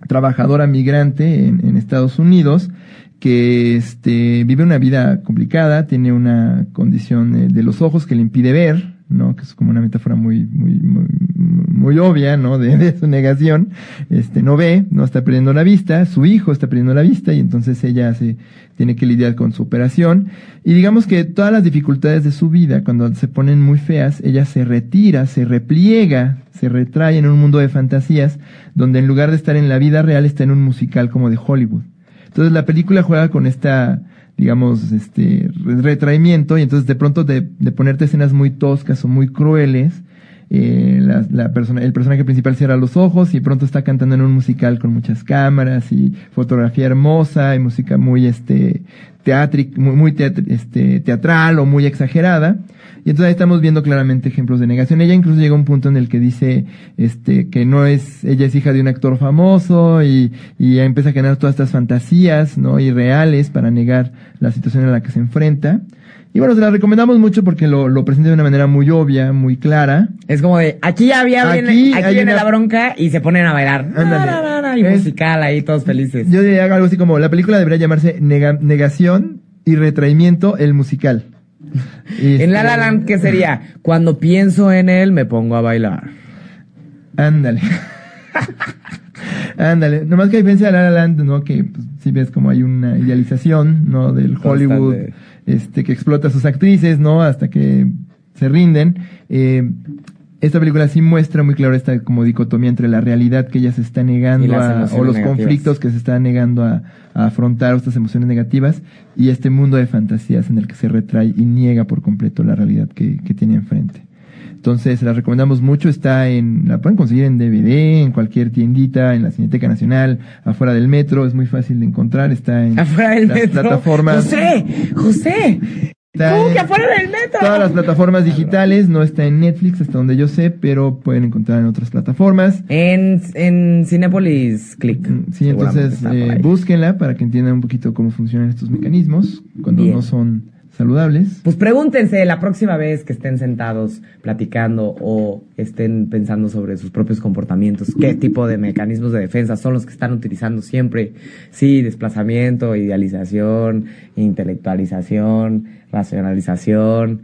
trabajadora migrante en, Estados Unidos que este, vive una vida complicada, tiene una condición eh, de los ojos que le impide ver, ¿no? Que es como una metáfora muy, muy, muy, muy obvia, ¿no? De, de, su negación. Este, no ve, no está perdiendo la vista, su hijo está perdiendo la vista y entonces ella se tiene que lidiar con su operación. Y digamos que todas las dificultades de su vida, cuando se ponen muy feas, ella se retira, se repliega, se retrae en un mundo de fantasías, donde en lugar de estar en la vida real está en un musical como de Hollywood. Entonces la película juega con esta, digamos, este retraimiento y entonces de pronto de, de ponerte escenas muy toscas o muy crueles, eh, la, la persona, el personaje principal cierra los ojos y pronto está cantando en un musical con muchas cámaras y fotografía hermosa y música muy este teatric, muy, muy teatr este, teatral o muy exagerada. Y entonces ahí estamos viendo claramente ejemplos de negación. Ella incluso llega a un punto en el que dice este que no es, ella es hija de un actor famoso y, y empieza a generar todas estas fantasías, ¿no? irreales para negar la situación a la que se enfrenta. Y bueno, se la recomendamos mucho porque lo, lo presenta de una manera muy obvia, muy clara. Es como de, aquí ya había, aquí, viene, aquí viene una... la bronca y se ponen a bailar. Y es, musical ahí, todos felices. Yo diría algo así como, la película debería llamarse nega, Negación y Retraimiento, el musical. Este... En La La Land, ¿qué sería? Cuando pienso en él, me pongo a bailar. Ándale. Ándale, nomás que a diferencia de La La Land, ¿no? Que pues, si ves como hay una idealización, ¿no? Del Hollywood, Constante. este, que explota a sus actrices, ¿no? Hasta que se rinden. Eh, esta película sí muestra muy claro esta como dicotomía entre la realidad que ella se está negando a, o los negativas. conflictos que se está negando a, a afrontar estas emociones negativas y este mundo de fantasías en el que se retrae y niega por completo la realidad que, que tiene enfrente. Entonces, la recomendamos mucho. Está en, la pueden conseguir en DVD, en cualquier tiendita, en la Cineteca Nacional, afuera del metro. Es muy fácil de encontrar. Está en afuera del las metro. plataformas. José, José. ¿Cómo que afuera del metro? Todas las plataformas digitales, no está en Netflix hasta donde yo sé, pero pueden encontrar en otras plataformas. En, en Cinepolis Click. Sí, entonces eh, búsquenla para que entiendan un poquito cómo funcionan estos mecanismos cuando Bien. no son saludables. Pues pregúntense la próxima vez que estén sentados platicando o estén pensando sobre sus propios comportamientos, qué tipo de mecanismos de defensa son los que están utilizando siempre. Sí, desplazamiento, idealización, intelectualización, racionalización,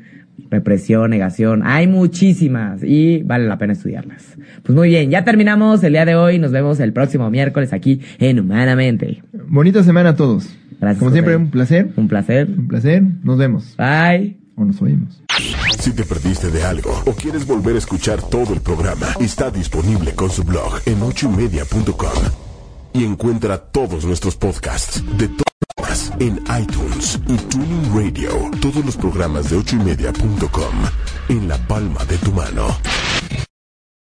represión, negación. Hay muchísimas y vale la pena estudiarlas. Pues muy bien, ya terminamos el día de hoy. Nos vemos el próximo miércoles aquí en Humanamente. Bonita semana a todos. Gracias. Como siempre, un placer. Un placer. Un placer. Nos vemos. Bye. O nos oímos. Si te perdiste de algo o quieres volver a escuchar todo el programa, está disponible con su blog en ochoymedia.com. Y encuentra todos nuestros podcasts de en iTunes y Tuning Radio. Todos los programas de ochoymedia.com en la palma de tu mano.